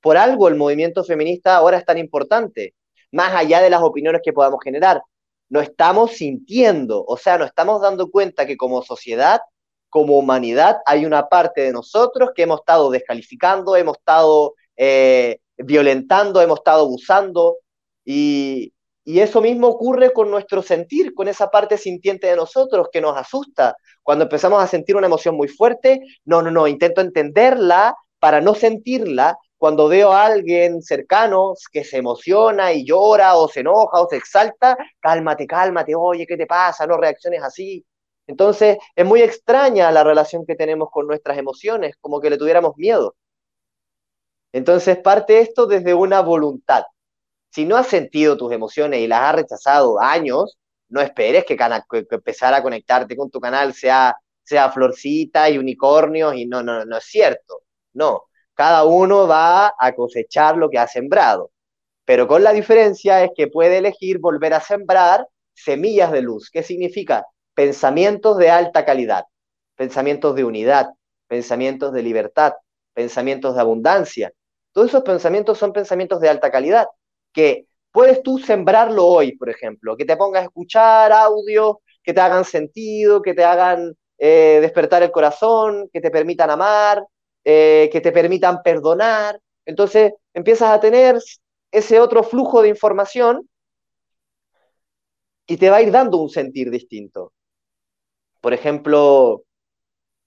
B: por algo el movimiento feminista ahora es tan importante, más allá de las opiniones que podamos generar. Lo estamos sintiendo, o sea, nos estamos dando cuenta que como sociedad como humanidad hay una parte de nosotros que hemos estado descalificando, hemos estado eh, violentando, hemos estado abusando y eso mismo ocurre con nuestro sentir, con esa parte sintiente de nosotros que nos asusta. Cuando empezamos a sentir una emoción muy fuerte, no, no, no, intento entenderla para no sentirla. Cuando veo a alguien cercano que se emociona y llora o se enoja o se exalta, cálmate, cálmate, oye, ¿qué te pasa? No reacciones así. Entonces, es muy extraña la relación que tenemos con nuestras emociones, como que le tuviéramos miedo. Entonces, parte esto desde una voluntad. Si no has sentido tus emociones y las has rechazado años, no esperes que, empezar a conectarte con tu canal sea, sea florcita y unicornios y no, no, no es cierto. No, cada uno va a cosechar lo que ha sembrado. Pero con la diferencia es que puede elegir volver a sembrar semillas de luz. ¿Qué significa? Pensamientos de alta calidad, pensamientos de unidad, pensamientos de libertad, pensamientos de abundancia. Todos esos pensamientos son pensamientos de alta calidad que puedes tú sembrarlo hoy, por ejemplo, que te pongas a escuchar audios que te hagan sentido, que te hagan eh, despertar el corazón, que te permitan amar, eh, que te permitan perdonar. Entonces empiezas a tener ese otro flujo de información y te va a ir dando un sentir distinto. Por ejemplo,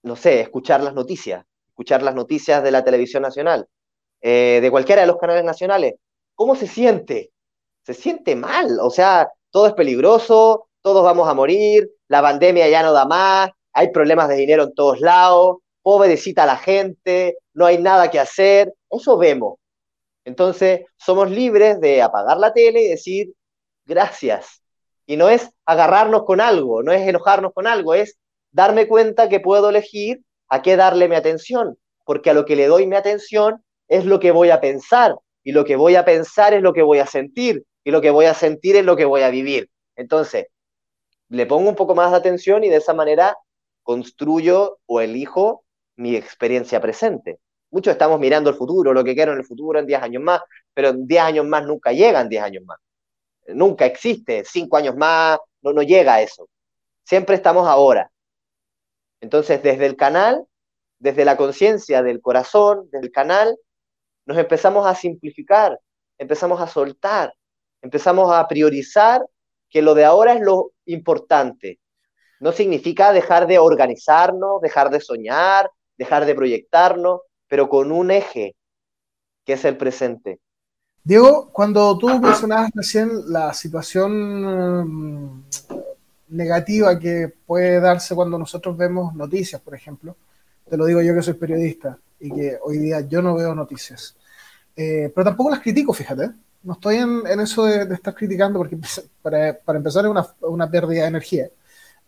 B: no sé, escuchar las noticias, escuchar las noticias de la televisión nacional, eh, de cualquiera de los canales nacionales. ¿Cómo se siente? Se siente mal, o sea, todo es peligroso, todos vamos a morir, la pandemia ya no da más, hay problemas de dinero en todos lados, pobrecita la gente, no hay nada que hacer, eso vemos. Entonces, somos libres de apagar la tele y decir gracias. Y no es agarrarnos con algo, no es enojarnos con algo, es darme cuenta que puedo elegir a qué darle mi atención, porque a lo que le doy mi atención es lo que voy a pensar, y lo que voy a pensar es lo que voy a sentir, y lo que voy a sentir es lo que voy a vivir. Entonces, le pongo un poco más de atención y de esa manera construyo o elijo mi experiencia presente. Muchos estamos mirando el futuro, lo que quiero en el futuro en 10 años más, pero en 10 años más nunca llegan 10 años más. Nunca existe 5 años más, no, no llega a eso. Siempre estamos ahora. Entonces, desde el canal, desde la conciencia del corazón, del canal, nos empezamos a simplificar, empezamos a soltar, empezamos a priorizar que lo de ahora es lo importante. No significa dejar de organizarnos, dejar de soñar, dejar de proyectarnos, pero con un eje, que es el presente.
A: Diego, cuando tú mencionabas recién la situación mm, negativa que puede darse cuando nosotros vemos noticias, por ejemplo, te lo digo yo que soy periodista, y que hoy día yo no veo noticias. Eh, pero tampoco las critico, fíjate. No estoy en, eso de, estar criticando porque para, para empezar es una, una, pérdida de energía.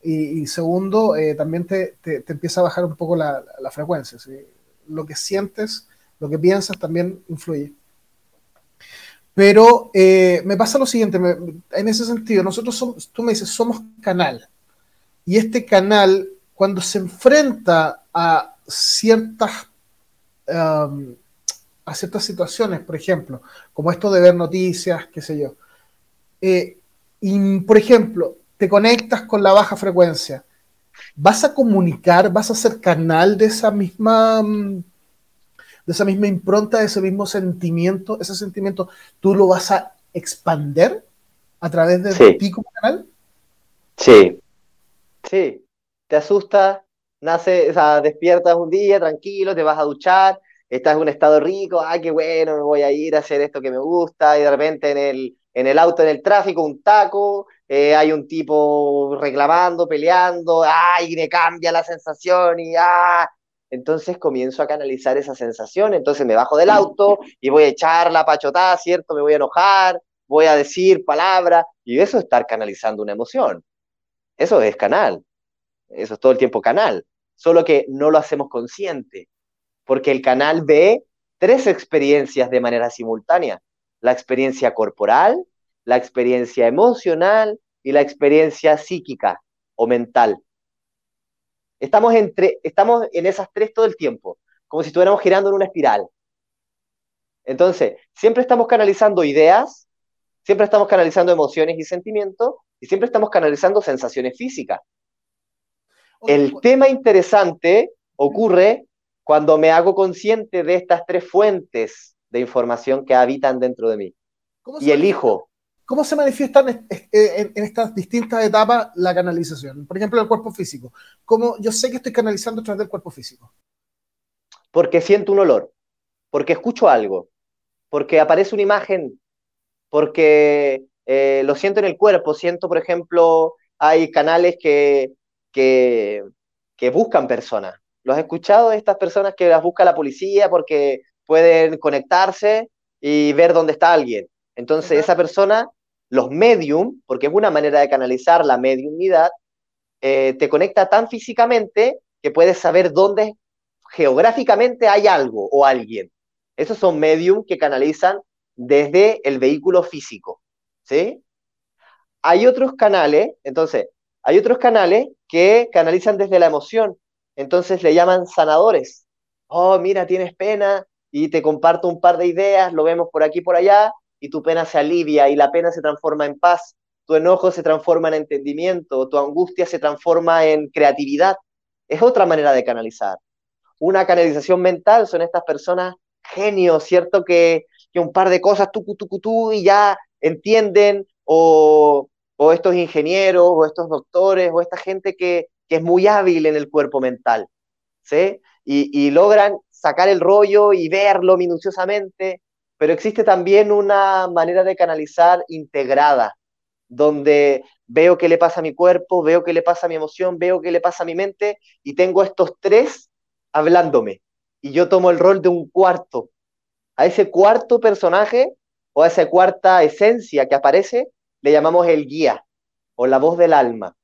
A: Y, segundo, eh, también te, te, empieza a bajar un poco la, la frecuencia. Lo que sientes, lo que piensas también influye. Pero eh, me pasa lo siguiente, en ese sentido, nosotros somos, tú me dices, somos canal. Y este canal, cuando se enfrenta a ciertas a ciertas situaciones, por ejemplo, como esto de ver noticias, qué sé yo. Eh, y, por ejemplo, te conectas con la baja frecuencia, ¿vas a comunicar, vas a ser canal de esa misma, mm, de esa misma impronta, de ese mismo sentimiento? Ese sentimiento, ¿tú lo vas a expander a través de ti como canal?
B: Sí, sí. Te asusta, nace, o sea, despiertas un día tranquilo, te vas a duchar, estás en un estado rico, ah, qué bueno, me voy a ir a hacer esto que me gusta, y de repente en el, en el auto, en el tráfico, un taco, eh, hay un tipo reclamando, peleando, ay, me cambia la sensación y ah. Entonces comienzo a canalizar esa sensación, entonces me bajo del auto y voy a echar la pachotada, ¿cierto? Me voy a enojar, voy a decir palabras, y eso es estar canalizando una emoción. Eso es canal, eso es todo el tiempo canal, solo que no lo hacemos consciente porque el canal ve tres experiencias de manera simultánea. La experiencia corporal, la experiencia emocional y la experiencia psíquica o mental. Estamos, entre, estamos en esas tres todo el tiempo, como si estuviéramos girando en una espiral. Entonces, siempre estamos canalizando ideas, siempre estamos canalizando emociones y sentimientos, y siempre estamos canalizando sensaciones físicas. El tema interesante ocurre cuando me hago consciente de estas tres fuentes de información que habitan dentro de mí. Y elijo.
A: ¿Cómo se manifiestan en, estas distintas etapas la canalización? Por ejemplo, el cuerpo físico. ¿Cómo yo sé que estoy canalizando a través del cuerpo físico?
B: Porque siento un olor, porque escucho algo, porque aparece una imagen, porque eh, lo siento en el cuerpo. Siento, por ejemplo, hay canales que, que, que buscan personas. ¿Lo has escuchado? Estas personas que las busca la policía porque pueden conectarse y ver dónde está alguien. Entonces, esa persona, los medium, porque es una manera de canalizar la mediumidad, eh, te conecta tan físicamente que puedes saber dónde geográficamente hay algo o alguien. Esos son medium que canalizan desde el vehículo físico. ¿Sí? Hay otros canales, entonces, hay otros canales que canalizan desde la emoción. Entonces le llaman sanadores. Oh, mira, tienes pena y te comparto un par de ideas, lo vemos por aquí por allá y tu pena se alivia y la pena se transforma en paz, tu enojo se transforma en entendimiento, tu angustia se transforma en creatividad. Es otra manera de canalizar. Una canalización mental son estas personas genios, ¿cierto? Que, que un par de cosas, tú, tú, tú, tú, y ya entienden, o, o estos ingenieros, o estos doctores, o esta gente que, que es muy hábil en el cuerpo mental, ¿sí? Y, y logran sacar el rollo y verlo minuciosamente pero existe también una manera de canalizar integrada, donde veo qué le pasa a mi cuerpo, veo qué le pasa a mi emoción, veo qué le pasa a mi mente, y tengo estos tres hablándome. Y yo tomo el rol de un cuarto. A ese cuarto personaje o a esa cuarta esencia que aparece, le llamamos el guía o la voz del alma.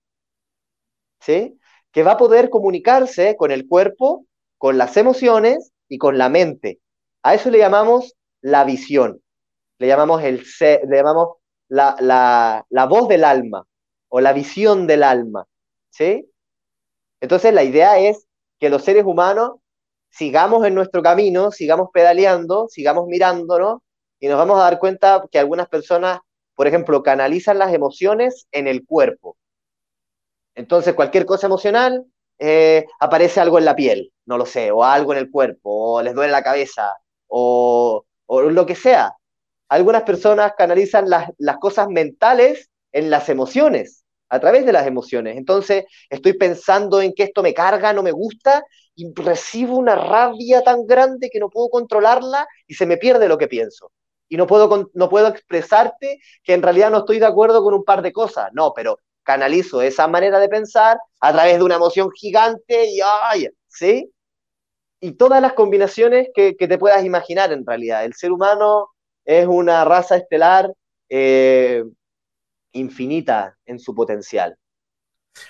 B: ¿Sí? Que va a poder comunicarse con el cuerpo, con las emociones y con la mente. A eso le llamamos la visión. Le llamamos, el le llamamos la, la, la, voz del alma o la visión del alma. ¿Sí? Entonces la idea es que los seres humanos sigamos en nuestro camino, sigamos pedaleando, sigamos mirándonos y nos vamos a dar cuenta que algunas personas, por ejemplo, canalizan las emociones en el cuerpo. Entonces, cualquier cosa emocional, eh, aparece algo en la piel, no lo sé, o algo en el cuerpo, o les duele la cabeza, o, o lo que sea. Algunas personas canalizan las, las cosas mentales en las emociones, a través de las emociones. Entonces, estoy pensando en que esto me carga, no me gusta, y recibo una rabia tan grande que no puedo controlarla y se me pierde lo que pienso. Y no puedo, no puedo expresarte que en realidad no estoy de acuerdo con un par de cosas. No, pero canalizo esa manera de pensar a través de una emoción gigante y ¡ay! ¿Sí? Y todas las combinaciones que, te puedas imaginar en realidad. El ser humano es una raza estelar eh, infinita en su potencial.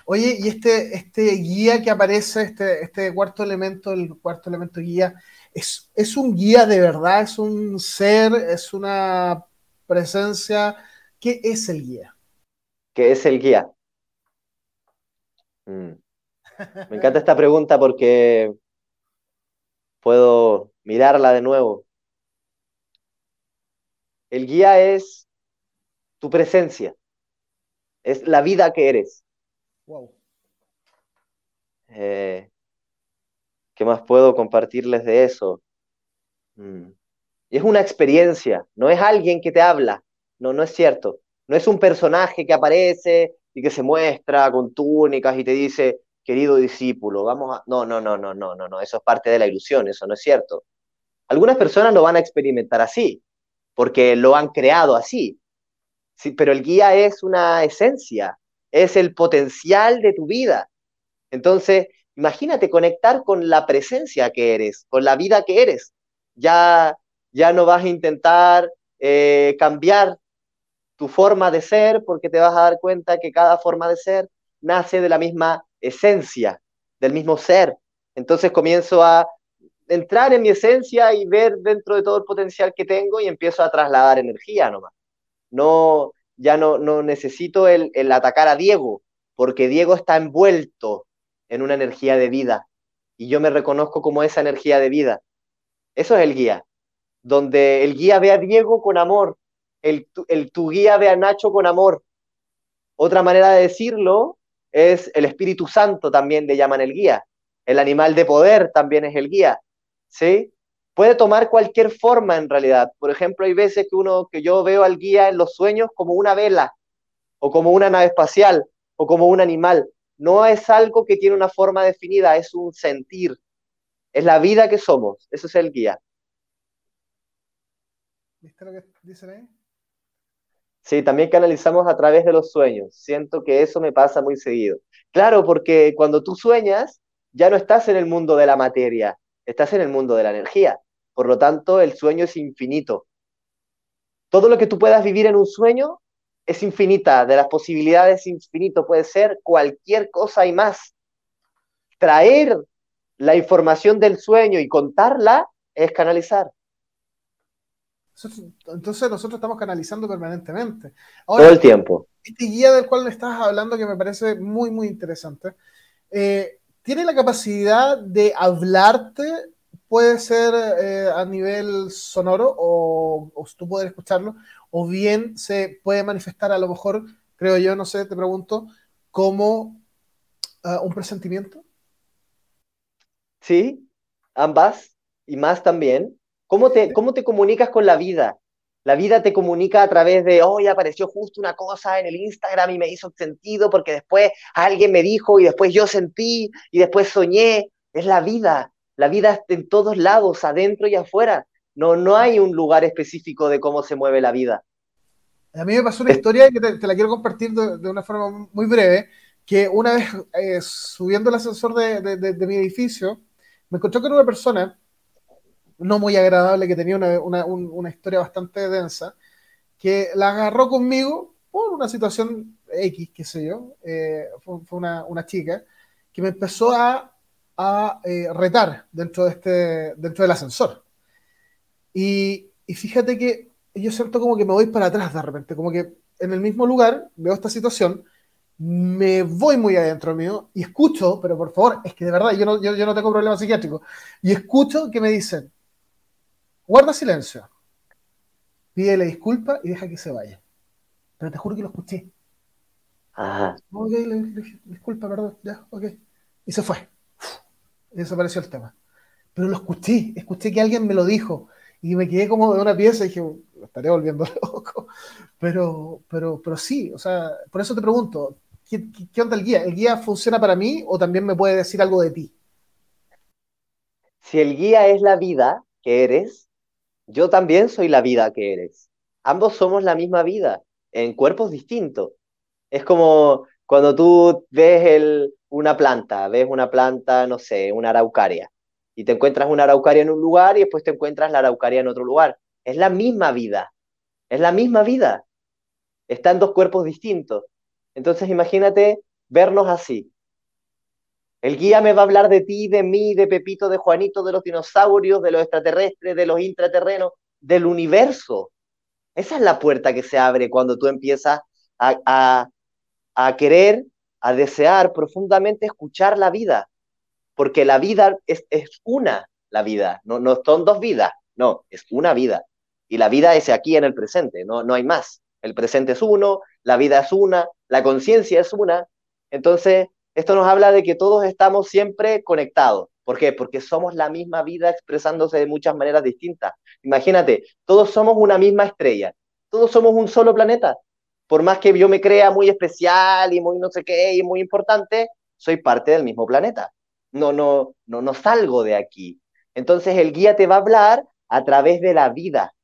A: Oye, y este, este guía que aparece, este, este cuarto elemento, el cuarto elemento guía, ¿es, ¿es un guía de verdad? ¿Es un ser? ¿Es una presencia? ¿Qué es el guía?
B: ¿Qué es el guía? Mm. Me encanta esta pregunta porque puedo mirarla de nuevo. El guía es tu presencia, es la vida que eres. Wow. Eh, ¿Qué más puedo compartirles de eso? Mm. Es una experiencia, no es alguien que te habla, no, no es cierto. No es un personaje que aparece y que se muestra con túnicas y te dice, querido discípulo, vamos a... No, no, no, no, no, no, no, eso es parte de la ilusión, eso no es cierto. Algunas personas lo van a experimentar así, porque lo han creado así, sí, pero el guía es una esencia, es el potencial de tu vida. Entonces, imagínate conectar con la presencia que eres, con la vida que eres. Ya, ya no vas a intentar eh, cambiar tu forma de ser porque te vas a dar cuenta que cada forma de ser nace de la misma esencia, del mismo ser. Entonces comienzo a entrar en mi esencia y ver dentro de todo el potencial que tengo y empiezo a trasladar energía nomás. No, ya no, no necesito el, el atacar a Diego, porque Diego está envuelto en una energía de vida y yo me reconozco como esa energía de vida. Eso es el guía, donde el guía ve a Diego con amor, el, el tu guía ve a Nacho con amor. Otra manera de decirlo es el Espíritu Santo, también le llaman el guía. El animal de poder también es el guía. ¿Sí? Puede tomar cualquier forma en realidad. Por ejemplo, hay veces que uno que yo veo al guía en los sueños como una vela o como una nave espacial o como un animal. No es algo que tiene una forma definida, es un sentir. Es la vida que somos. Eso es el guía. ¿Viste lo que dicen ahí? Sí, también canalizamos a través de los sueños. Siento que eso me pasa muy seguido. Claro, porque cuando tú sueñas, ya no estás en el mundo de la materia, estás en el mundo de la energía. Por lo tanto, el sueño es infinito. Todo lo que tú puedas vivir en un sueño es infinita, de las posibilidades infinito, puede ser cualquier cosa y más. Traer la información del sueño y contarla es canalizar.
A: Entonces nosotros estamos canalizando permanentemente.
B: Todo el tiempo.
A: Este guía del cual me estás hablando, que me parece muy, muy interesante, eh, tiene la capacidad de hablarte, puede ser eh, a nivel sonoro o, o, tú poder escucharlo, o bien se puede manifestar a lo mejor, creo yo, no sé, te pregunto, como uh, un presentimiento.
B: Sí, ambas y más también. ¿Cómo te, ¿Cómo te comunicas con la vida? La vida te comunica a través de, hoy apareció justo una cosa en el Instagram y me hizo sentido porque después alguien me dijo y después yo sentí y después soñé. Es la vida. La vida está en todos lados, adentro y afuera. No, no hay un lugar específico de cómo se mueve la vida.
A: A mí me pasó una historia que te, la quiero compartir de, una forma muy breve, que una vez eh, subiendo el ascensor de, de, mi edificio, me encontré con una persona no muy agradable, que tenía una, historia bastante densa, que la agarró conmigo por una situación X, qué sé yo, eh, fue, una, chica, que me empezó a, eh, retar dentro, de este, dentro del ascensor. Y, y, fíjate que yo siento como que me voy para atrás de repente, como que en el mismo lugar veo esta situación, me voy muy adentro mío y escucho, pero por favor, es que de verdad yo no, yo, yo no tengo problemas psiquiátricos, y escucho que me dicen, Guarda silencio. Pídele disculpa y deja que se vaya. Pero te juro que lo escuché. Ajá. Ok, le, disculpa, perdón, ya, ok. Y se fue. Y desapareció el tema. Pero lo escuché, escuché que alguien me lo dijo. Y me quedé como de una pieza y dije, lo estaré volviendo loco. Pero, pero, pero sí, o sea, por eso te pregunto, ¿qué, qué onda el guía? ¿El guía funciona para mí o también me puede decir algo de ti?
B: Si el guía es la vida que eres, yo también soy la vida que eres. Ambos somos la misma vida, en cuerpos distintos. Es como cuando tú ves una planta, ves una planta, no sé, una araucaria, y te encuentras una araucaria en un lugar y después te encuentras la araucaria en otro lugar. Es la misma vida, es la misma vida. Está en dos cuerpos distintos. Entonces imagínate vernos así. El guía me va a hablar de ti, de mí, de Pepito, de Juanito, de los dinosaurios, de los extraterrestres, de los intraterrenos, del universo. Esa es la puerta que se abre cuando tú empiezas a, querer, a desear profundamente escuchar la vida. Porque la vida es, una, la vida. No, no son dos vidas, no, es una vida. Y la vida es aquí en el presente, no, no hay más. El presente es uno, la vida es una, la conciencia es una. Entonces, esto nos habla de que todos estamos siempre conectados. ¿Por qué? Porque somos la misma vida expresándose de muchas maneras distintas. Imagínate, todos somos una misma estrella, todos somos un solo planeta. Por más que yo me crea muy especial y muy no sé qué y muy importante, soy parte del mismo planeta. No, no, no, no salgo de aquí. Entonces el guía te va a hablar a través de la vida.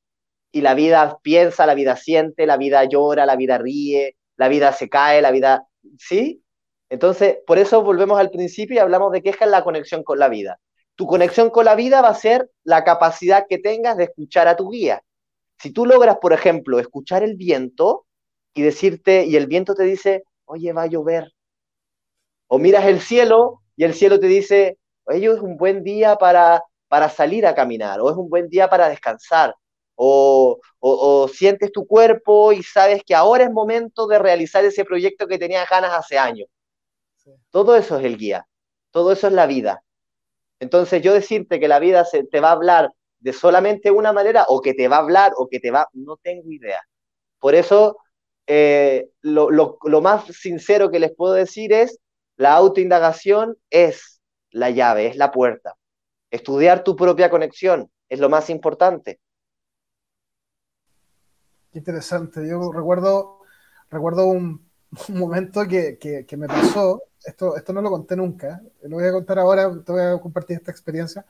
B: Y la vida piensa, la vida siente, la vida llora, la vida ríe, la vida se cae, la vida... ¿Sí? Entonces, por eso volvemos al principio y hablamos de qué es la conexión con la vida. Tu conexión con la vida va a ser la capacidad que tengas de escuchar a tu guía. Si tú logras, por ejemplo, escuchar el viento y decirte, y el viento te dice, oye, va a llover. O miras el cielo y el cielo te dice, oye, es un buen día para, para salir a caminar, o es un buen día para descansar, o, o, sientes tu cuerpo y sabes que ahora es momento de realizar ese proyecto que tenías ganas hace años. Todo eso es el guía, todo eso es la vida. Entonces yo decirte que la vida se, te va a hablar de solamente una manera o que te va a hablar o que te va, no tengo idea. Por eso eh, lo, lo, más sincero que les puedo decir es, la autoindagación es la llave, es la puerta. Estudiar tu propia conexión es lo más importante.
A: Qué interesante. Yo recuerdo, recuerdo un, momento que, que, me pasó, esto, esto no lo conté nunca, lo voy a contar ahora, te voy a compartir esta experiencia,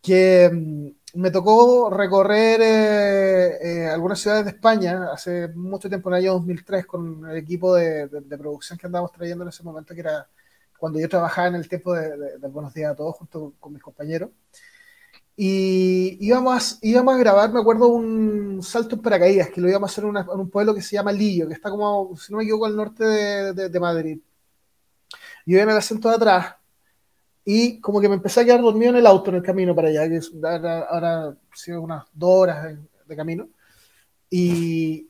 A: que mm, me tocó recorrer eh, eh, algunas ciudades de España hace mucho tiempo, en el año 2003, con el equipo de, producción que andábamos trayendo en ese momento, que era cuando yo trabajaba en el tiempo de, Buenos Días a Todos, junto con mis compañeros. Y íbamos, íbamos a grabar, me acuerdo, un salto en paracaídas, que lo íbamos a hacer en, un pueblo que se llama Lillo, que está como, si no me equivoco, al norte de, Madrid. Yo iba en el asiento de atrás, y como que me empecé a quedar dormido en el auto en el camino para allá, que ahora, ahora sido unas dos horas de, camino, y,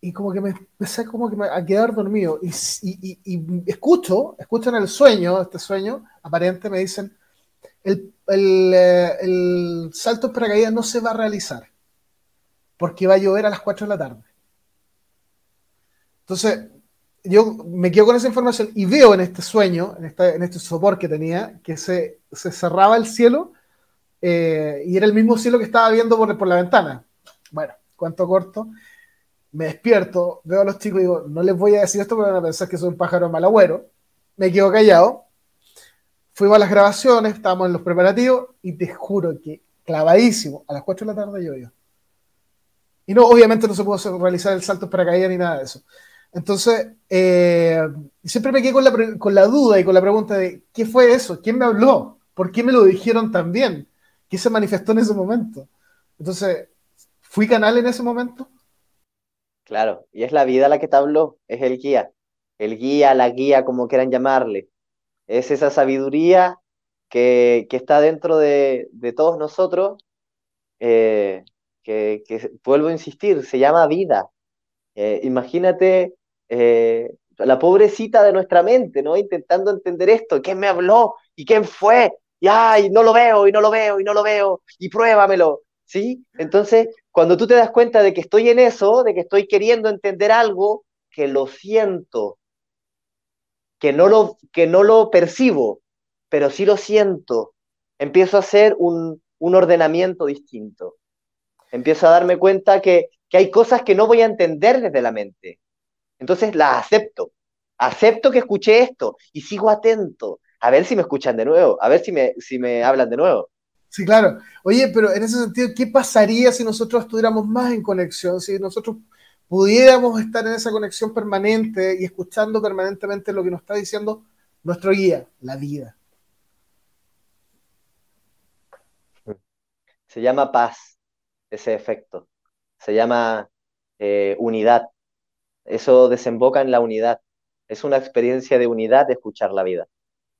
A: y, como que me empecé como que a quedar dormido, y, y, y, escucho, escucho en el sueño, este sueño, aparente, me dicen, el, el, eh, el salto en paracaídas no se va a realizar, porque va a llover a las 4 de la tarde. Entonces, yo me quedo con esa información y veo en este sueño, en, en este sopor que tenía, que se, se cerraba el cielo eh, y era el mismo cielo que estaba viendo por, por la ventana. Bueno, cuento corto, me despierto, veo a los chicos y digo, no les voy a decir esto porque van a pensar que soy un pájaro malagüero. Me quedo callado. Fuimos a las grabaciones, estábamos en los preparativos y te juro que clavadísimo, a las 4 de la tarde llovió. Y no, obviamente no se pudo realizar el salto para caer ni nada de eso. Entonces, eh, siempre me quedé con la, con la, duda y con la pregunta de, ¿qué fue eso? ¿Quién me habló? ¿Por qué me lo dijeron tan bien? ¿Qué se manifestó en ese momento? Entonces, ¿fui canal en ese momento?
B: Claro, y es la vida la que te habló, es el guía, el guía, la guía, como quieran llamarle. Es esa sabiduría que, que está dentro de, de todos nosotros, eh, que, vuelvo a insistir, se llama vida. Eh, imagínate eh, la pobrecita de nuestra mente, ¿no? Intentando entender esto, ¿quién me habló? ¿Y quién fue? Y ay, no lo veo, y no lo veo, y no lo veo, y pruébamelo, ¿sí? Entonces, cuando tú te das cuenta de que estoy en eso, de que estoy queriendo entender algo, que lo siento, que no lo, que no lo percibo, pero sí lo siento, empiezo a hacer un, un ordenamiento distinto. Empiezo a darme cuenta que, que hay cosas que no voy a entender desde la mente, entonces la acepto. Acepto que escuché esto y sigo atento. A ver si me escuchan de nuevo, a ver si me, si me hablan de nuevo.
A: Sí, claro. Oye, pero en ese sentido, ¿qué pasaría si nosotros estuviéramos más en conexión? Si nosotros pudiéramos estar en esa conexión permanente y escuchando permanentemente lo que nos está diciendo nuestro guía, la vida.
B: Se llama paz, ese efecto. Se llama eh, unidad. Eso desemboca en la unidad. Es una experiencia de unidad de escuchar la vida.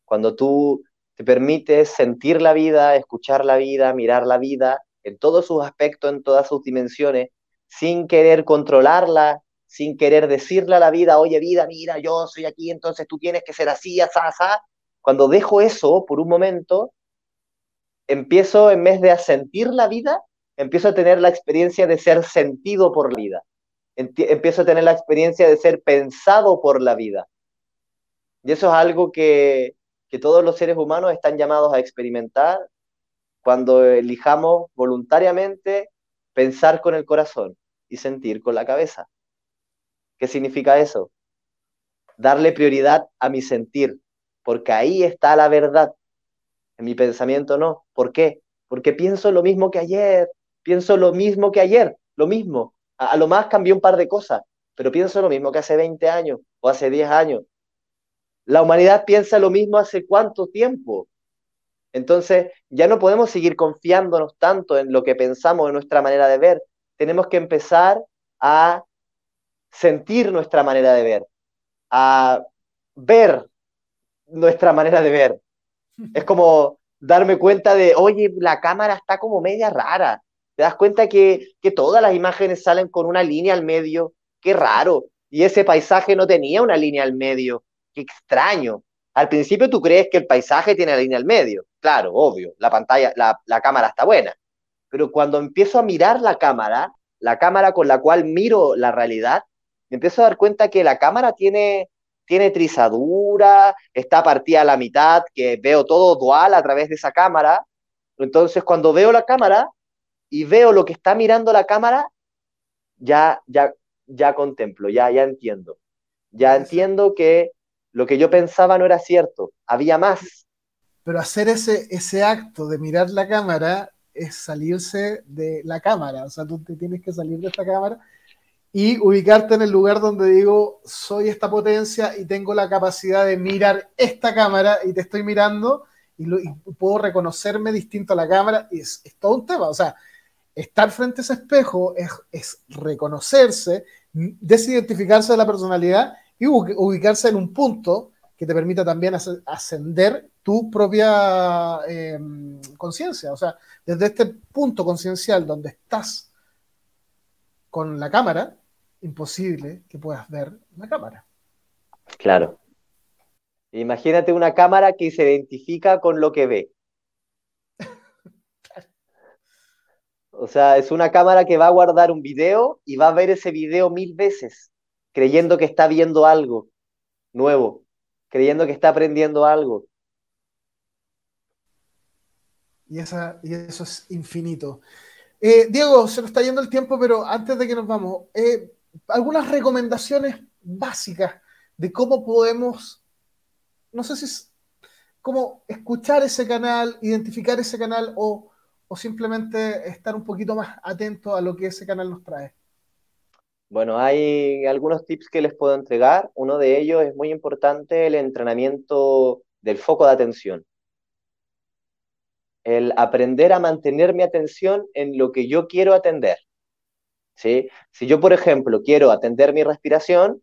B: Cuando tú te permites sentir la vida, escuchar la vida, mirar la vida en todos sus aspectos, en todas sus dimensiones, sin querer controlarla, sin querer decirle a la vida, oye vida, mira, yo soy aquí, entonces tú tienes que ser así, asá, asá. Cuando dejo eso por un momento, empiezo, en vez de sentir la vida, empiezo a tener la experiencia de ser sentido por la vida empiezo a tener la experiencia de ser pensado por la vida. Y eso es algo que, que todos los seres humanos están llamados a experimentar cuando elijamos voluntariamente pensar con el corazón y sentir con la cabeza. ¿Qué significa eso? Darle prioridad a mi sentir, porque ahí está la verdad. En mi pensamiento no. ¿Por qué? Porque pienso lo mismo que ayer, pienso lo mismo que ayer, lo mismo. A, lo más cambió un par de cosas, pero pienso lo mismo que hace 20 años o hace 10 años. La humanidad piensa lo mismo hace cuánto tiempo. Entonces, ya no podemos seguir confiándonos tanto en lo que pensamos, en nuestra manera de ver. Tenemos que empezar a sentir nuestra manera de ver, a ver nuestra manera de ver. Es como darme cuenta de, oye, la cámara está como media rara te das cuenta que, que todas las imágenes salen con una línea al medio, qué raro, y ese paisaje no tenía una línea al medio, qué extraño. Al principio tú crees que el paisaje tiene la línea al medio, claro, obvio, la pantalla, la, la cámara está buena, pero cuando empiezo a mirar la cámara, la cámara con la cual miro la realidad, me empiezo a dar cuenta que la cámara tiene, tiene trizadura, está partida a la mitad, que veo todo dual a través de esa cámara. Entonces, cuando veo la cámara y veo lo que está mirando la cámara, ya, ya, ya contemplo, ya, ya entiendo. Ya entiendo que lo que yo pensaba no era cierto, había más.
A: Pero hacer ese, ese acto de mirar la cámara es salirse de la cámara, o sea, tú te tienes que salir de esta cámara y ubicarte en el lugar donde digo, soy esta potencia y tengo la capacidad de mirar esta cámara y te estoy mirando y, puedo reconocerme distinto a la cámara y es, todo un tema, o sea, estar frente a ese espejo es, es reconocerse, desidentificarse de la personalidad y ubicarse en un punto que te permita también ascender tu propia em, conciencia. O sea, desde este punto conciencial donde estás con la cámara, imposible que puedas ver la cámara.
B: Claro. Imagínate una cámara que se identifica con lo que ve. O sea, es una cámara que va a guardar un video y va a ver ese video mil veces, creyendo que está viendo algo nuevo, creyendo que está aprendiendo algo.
A: Y, esa, y eso es infinito. Eh, Diego, se nos está yendo el tiempo, pero antes de que nos vamos, eh, algunas recomendaciones básicas de cómo podemos, no sé si es cómo escuchar ese canal, identificar ese canal o, o simplemente estar un poquito más atento a lo que ese canal nos trae.
B: Bueno, hay algunos tips que les puedo entregar. Uno de ellos es muy importante, el entrenamiento del foco de atención. El aprender a mantener mi atención en lo que yo quiero atender. ¿Sí? Si yo, por ejemplo, quiero atender mi respiración,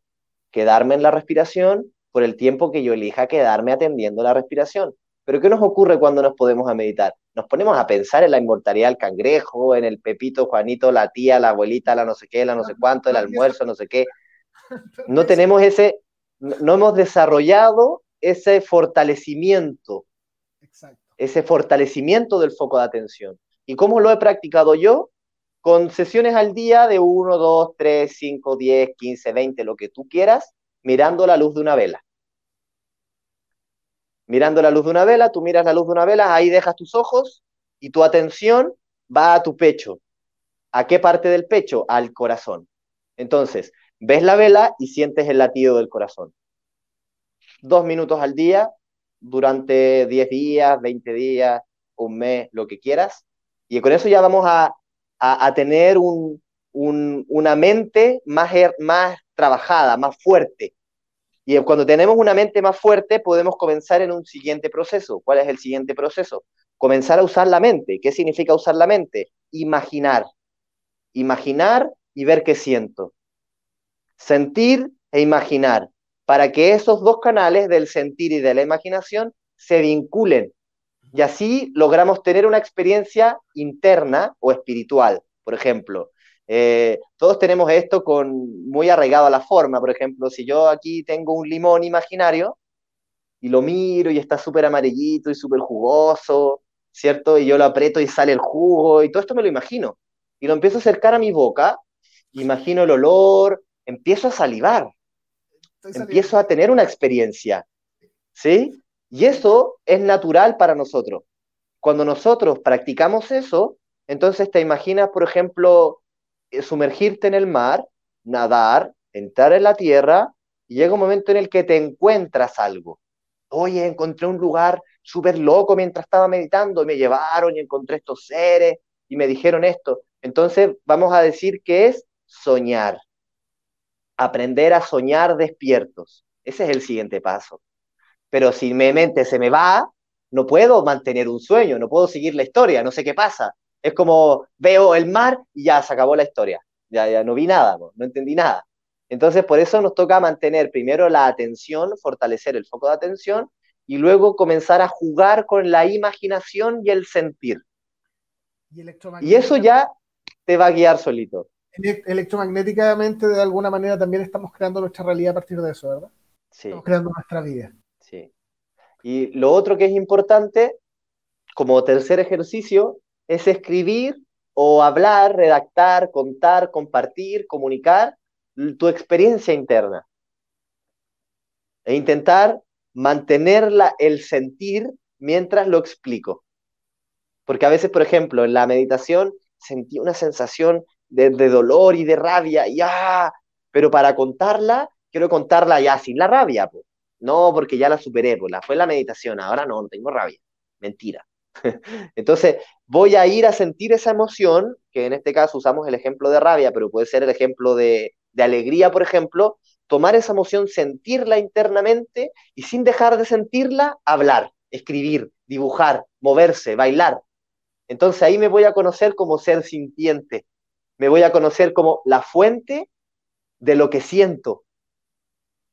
B: quedarme en la respiración por el tiempo que yo elija quedarme atendiendo la respiración. Pero ¿qué nos ocurre cuando nos podemos a meditar? Nos ponemos a pensar en la inmortalidad del cangrejo, en el Pepito, Juanito, la tía, la abuelita, la no sé qué, la no sé cuánto, el almuerzo, no sé qué. No tenemos ese, no hemos desarrollado ese fortalecimiento, ese fortalecimiento del foco de atención. ¿Y cómo lo he practicado yo? Con sesiones al día de 1, 2, 3, 5, 10, 15, 20, lo que tú quieras, mirando la luz de una vela mirando la luz de una vela, tú miras la luz de una vela, ahí dejas tus ojos y tu atención va a tu pecho. ¿A qué parte del pecho? Al corazón. Entonces, ves la vela y sientes el latido del corazón. Dos minutos al día, durante 10 días, 20 días, un mes, lo que quieras. Y con eso ya vamos a, tener una mente más, más trabajada, más fuerte, y cuando tenemos una mente más fuerte, podemos comenzar en un siguiente proceso. ¿Cuál es el siguiente proceso? Comenzar a usar la mente. ¿Qué significa usar la mente? Imaginar. Imaginar y ver qué siento. Sentir e imaginar. Para que esos dos canales del sentir y de la imaginación se vinculen. Y así logramos tener una experiencia interna o espiritual. Por ejemplo, eh, todos tenemos esto con muy arraigado a la forma. Por ejemplo, si yo aquí tengo un limón imaginario y lo miro y está súper amarillito y súper jugoso, ¿cierto? Y yo lo aprieto y sale el jugo y todo esto me lo imagino. Y lo empiezo a acercar a mi boca, imagino el olor, empiezo a salivar, empiezo a tener una experiencia, ¿sí? Y eso es natural para nosotros. Cuando nosotros practicamos eso, entonces te imaginas, por ejemplo, sumergirte en el mar, nadar, entrar en la tierra, y llega un momento en el que te encuentras algo. Oye, encontré un lugar súper loco mientras estaba meditando, y me llevaron y encontré estos seres y me dijeron esto. Entonces vamos a decir que es soñar. Aprender a soñar despiertos. Ese es el siguiente paso. Pero si mi mente se me va, no puedo mantener un sueño, no puedo seguir la historia, no sé qué pasa. Es como veo el mar y ya se acabó la historia. Ya, ya no vi nada, no, entendí nada. Entonces, por eso nos toca mantener primero la atención, fortalecer el foco de atención y luego comenzar a jugar con la imaginación y el sentir. Y, eso ya te va a guiar solito.
A: Electromagnéticamente, de alguna manera, también estamos creando nuestra realidad a partir de eso, ¿verdad? Sí. Estamos creando nuestra vida.
B: Sí. Y lo otro que es importante, como tercer ejercicio, es escribir o hablar, redactar, contar, compartir, comunicar tu experiencia interna e intentar mantenerla el sentir mientras lo explico. Porque a veces, por ejemplo, en la meditación sentí una sensación de, dolor y de rabia, ya, pero para contarla, quiero contarla ya sin la rabia, pues. No, porque ya la superé, pues la fue la meditación, ahora no, no tengo rabia. Mentira. Entonces, voy a ir a sentir esa emoción, que en este caso usamos el ejemplo de rabia, pero puede ser el ejemplo de, alegría, por ejemplo, tomar esa emoción, sentirla internamente y sin dejar de sentirla, hablar, escribir, dibujar, moverse, bailar. Entonces ahí me voy a conocer como ser sintiente, me voy a conocer como la fuente de lo que siento.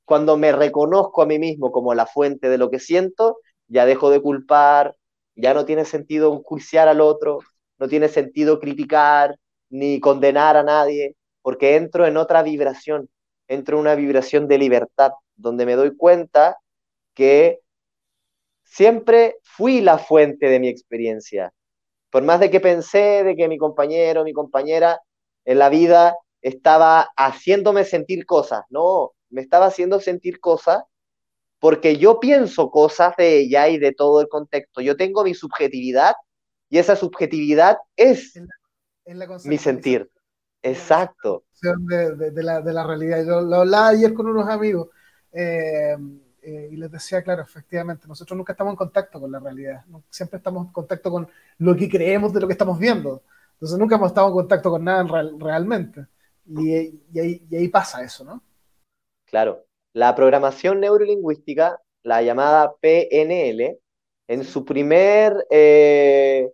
B: Cuando me reconozco a mí mismo como la fuente de lo que siento, ya dejo de culpar, ya no tiene sentido enjuiciar al otro, no tiene sentido criticar ni condenar a nadie, porque entro en otra vibración, entro en una vibración de libertad, donde me doy cuenta que siempre fui la fuente de mi experiencia. Por más de que pensé de que mi compañero, mi compañera en la vida estaba haciéndome sentir cosas, no, me estaba haciendo sentir cosas porque yo pienso cosas de ella y de todo el contexto. Yo tengo mi subjetividad y esa subjetividad es mi sentir. Exacto.
A: De, la, de, la, realidad. Yo lo hablaba ayer con unos amigos eh, eh, y les decía, claro, efectivamente, nosotros nunca estamos en contacto con la realidad. Siempre estamos en contacto con lo que creemos de lo que estamos viendo. Entonces nunca hemos estado en contacto con nada realmente. Y, y, ahí, y ahí pasa eso, ¿no?
B: Claro. La programación neurolingüística, la llamada PNL, en su primer, eh,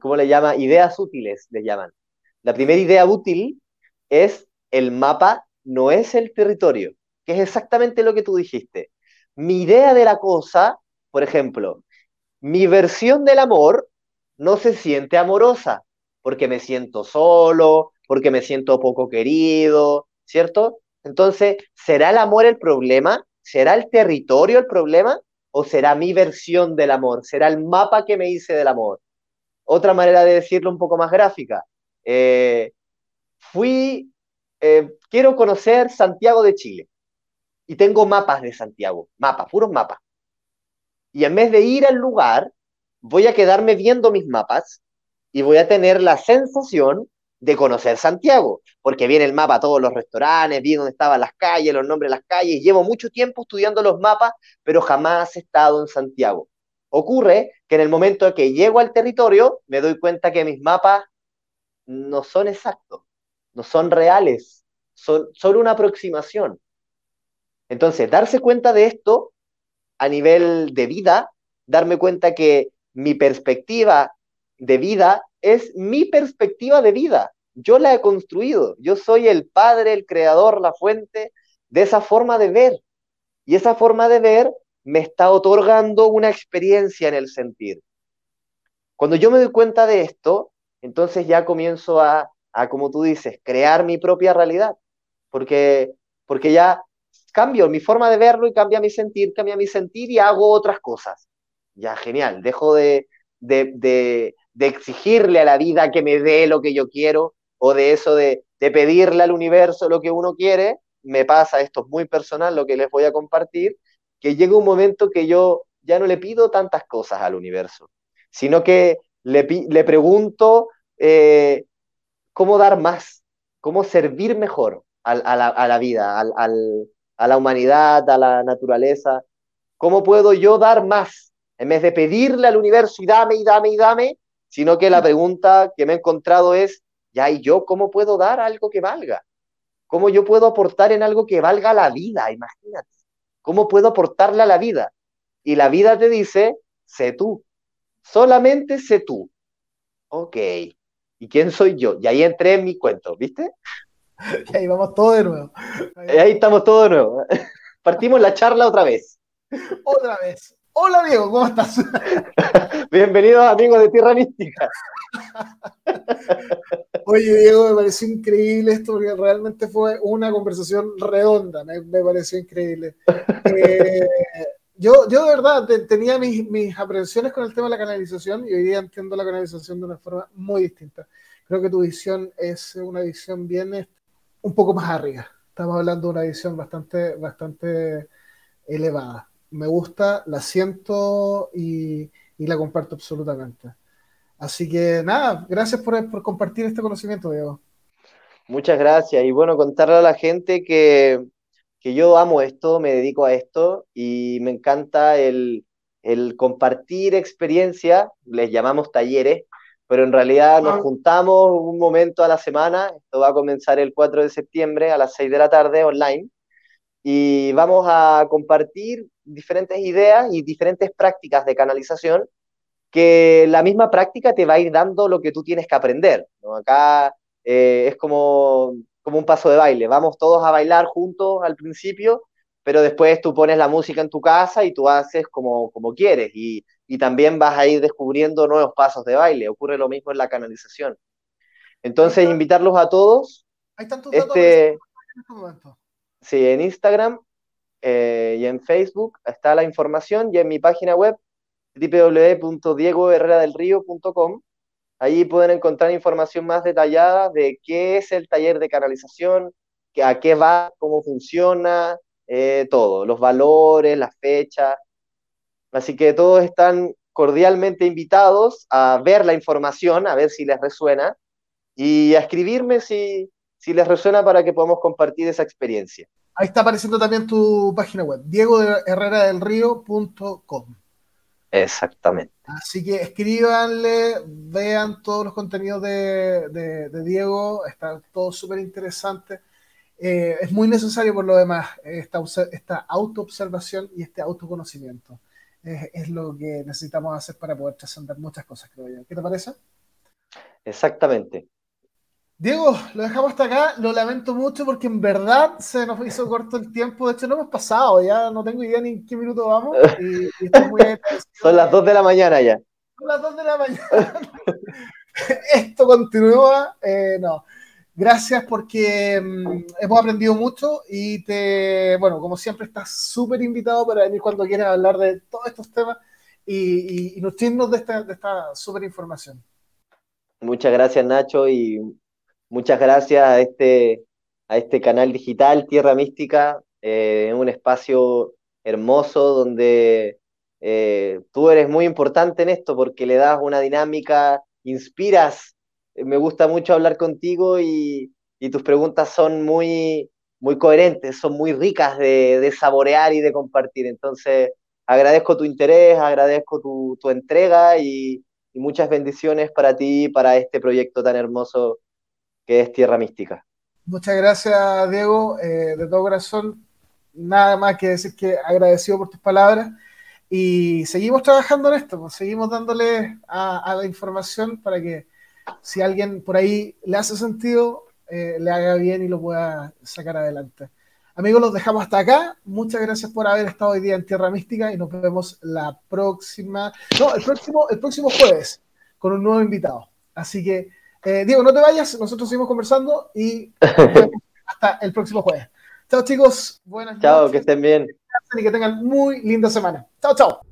B: ¿cómo le llama? Ideas útiles, le llaman la primera idea útil es el mapa no es el territorio, que es exactamente lo que tú dijiste. Mi idea de la cosa, por ejemplo, mi versión del amor no se siente amorosa, porque me siento solo, porque me siento poco querido, ¿cierto? Entonces, ¿será el amor el problema? ¿Será el territorio el problema? ¿O será mi versión del amor? ¿Será el mapa que me hice del amor? Otra manera de decirlo un poco más gráfica. Eh, fui, eh, quiero conocer Santiago de Chile y tengo mapas de Santiago, mapas, puros mapas. Y en vez de ir al lugar, voy a quedarme viendo mis mapas y voy a tener la sensación de conocer Santiago, porque viene el mapa todos los restaurantes, vi dónde estaban las calles, los nombres de las calles, llevo mucho tiempo estudiando los mapas, pero jamás he estado en Santiago. Ocurre que en el momento que llego al territorio, me doy cuenta que mis mapas no son exactos, no son reales, son, son una aproximación. Entonces, darse cuenta de esto a nivel de vida, darme cuenta que mi perspectiva de vida es mi perspectiva de vida. Yo la he construido. Yo soy el padre, el creador, la fuente de esa forma de ver. Y esa forma de ver me está otorgando una experiencia en el sentir. Cuando yo me doy cuenta de esto, entonces ya comienzo a, como tú dices, crear mi propia realidad, porque, porque ya cambio mi forma de verlo y cambia mi sentir, cambia mi sentir y hago otras cosas. Ya, genial, dejo de, de, exigirle a la vida que me dé lo que yo quiero o de eso de, de pedirle al universo lo que uno quiere. Me pasa, esto es muy personal lo que les voy a compartir, que llega un momento que yo ya no le pido tantas cosas al universo, sino que le, pregunto eh, cómo dar más, cómo servir mejor a, la, vida, a la humanidad, a la naturaleza. ¿Cómo puedo yo dar más? En vez de pedirle al universo y dame y dame y dame, sino que la pregunta que me he encontrado es, ya, ¿y yo cómo puedo dar algo que valga? ¿Cómo yo puedo aportar en algo que valga la vida? Imagínate. ¿Cómo puedo aportarle a la vida? Y la vida te dice, sé tú. Solamente sé tú. Ok. ¿Y quién soy yo? Y ahí entré en mi cuento, ¿viste?
A: Y ahí vamos todo de nuevo.
B: Ahí, ahí estamos todos de nuevo. Partimos la charla otra vez.
A: Otra vez. Hola Diego, ¿cómo estás?
B: Bienvenidos amigos de Tierra Mística.
A: Oye Diego, me pareció increíble esto porque realmente fue una conversación redonda, me, pareció increíble. Eh, yo, yo de verdad tenía mis, mis aprensiones con el tema de la canalización y hoy día entiendo la canalización de una forma muy distinta. Creo que tu visión es una visión bien un poco más arriba. Estamos hablando de una edición bastante, bastante elevada. Me gusta, la siento y, la comparto absolutamente. Así que nada, gracias por, por compartir este conocimiento, Diego.
B: Muchas gracias. Y bueno, contarle a la gente que, que yo amo esto, me dedico a esto y me encanta el, el compartir experiencia, les llamamos talleres, pero en realidad nos juntamos un momento a la semana, esto va a comenzar el 4 de septiembre a las 6 de la tarde online, y vamos a compartir diferentes ideas y diferentes prácticas de canalización que la misma práctica te va a ir dando lo que tú tienes que aprender. Acá eh, es como, como un paso de baile, vamos todos a bailar juntos al principio pero después tú pones la música en tu casa y tú haces como, como quieres y, y también vas a ir descubriendo nuevos pasos de baile. Ocurre lo mismo en la canalización. Entonces, invitarlos a todos.
A: Ahí están tus este, en este
B: momento. Sí, en Instagram eh, y en Facebook está la información y en mi página web www.diegoherreradelrío.com. Ahí pueden encontrar información más detallada de qué es el taller de canalización, a qué va, cómo funciona, eh, todo, los valores, las fechas. Así que todos están cordialmente invitados a ver la información, a ver si les resuena y a escribirme si, si les resuena para que podamos compartir esa experiencia.
A: Ahí está apareciendo también tu página web, diegoherreradelrío.com.
B: Exactamente.
A: Así que escríbanle, vean todos los contenidos de, de Diego, está todo súper interesante. Eh, es muy necesario por lo demás esta, esta autoobservación y este autoconocimiento. Es, lo que necesitamos hacer para poder trascender muchas cosas, creo yo. ¿Qué te parece?
B: Exactamente.
A: Diego, lo dejamos hasta acá. Lo lamento mucho porque en verdad se nos hizo corto el tiempo. De hecho, no hemos pasado. Ya no tengo idea ni en qué minuto vamos. Y,
B: Son las 2 de la mañana ya.
A: Son las 2 de la mañana. Esto continúa. Eh, no. Gracias porque mm, hemos aprendido mucho y te, bueno, como siempre estás súper invitado para venir cuando quieras hablar de todos estos temas y, y, nutrirnos de esta, de esta súper información.
B: Muchas gracias Nacho y muchas gracias a este, a este canal digital Tierra Mística, eh, un espacio hermoso donde eh, tú eres muy importante en esto porque le das una dinámica, inspiras me gusta mucho hablar contigo y, tus preguntas son muy, muy coherentes, son muy ricas de, saborear y de compartir. Entonces, agradezco tu interés, agradezco tu, entrega y, muchas bendiciones para ti y para este proyecto tan hermoso que es Tierra Mística.
A: Muchas gracias, Diego, eh, de todo corazón. Nada más que decir que agradecido por tus palabras y seguimos trabajando en esto, pues, seguimos dándole a la información para que si alguien por ahí le hace sentido, eh, le haga bien y lo pueda sacar adelante. Amigos, los dejamos hasta acá. Muchas gracias por haber estado hoy día en Tierra Mística y nos vemos la próxima, no, el próximo, el próximo jueves con un nuevo invitado. Así que, eh, Diego, no te vayas, nosotros seguimos conversando y hasta el próximo jueves. Chao chicos, buenas
B: noches. Chao, que estén bien.
A: Y que tengan muy linda semana. Chao, chao.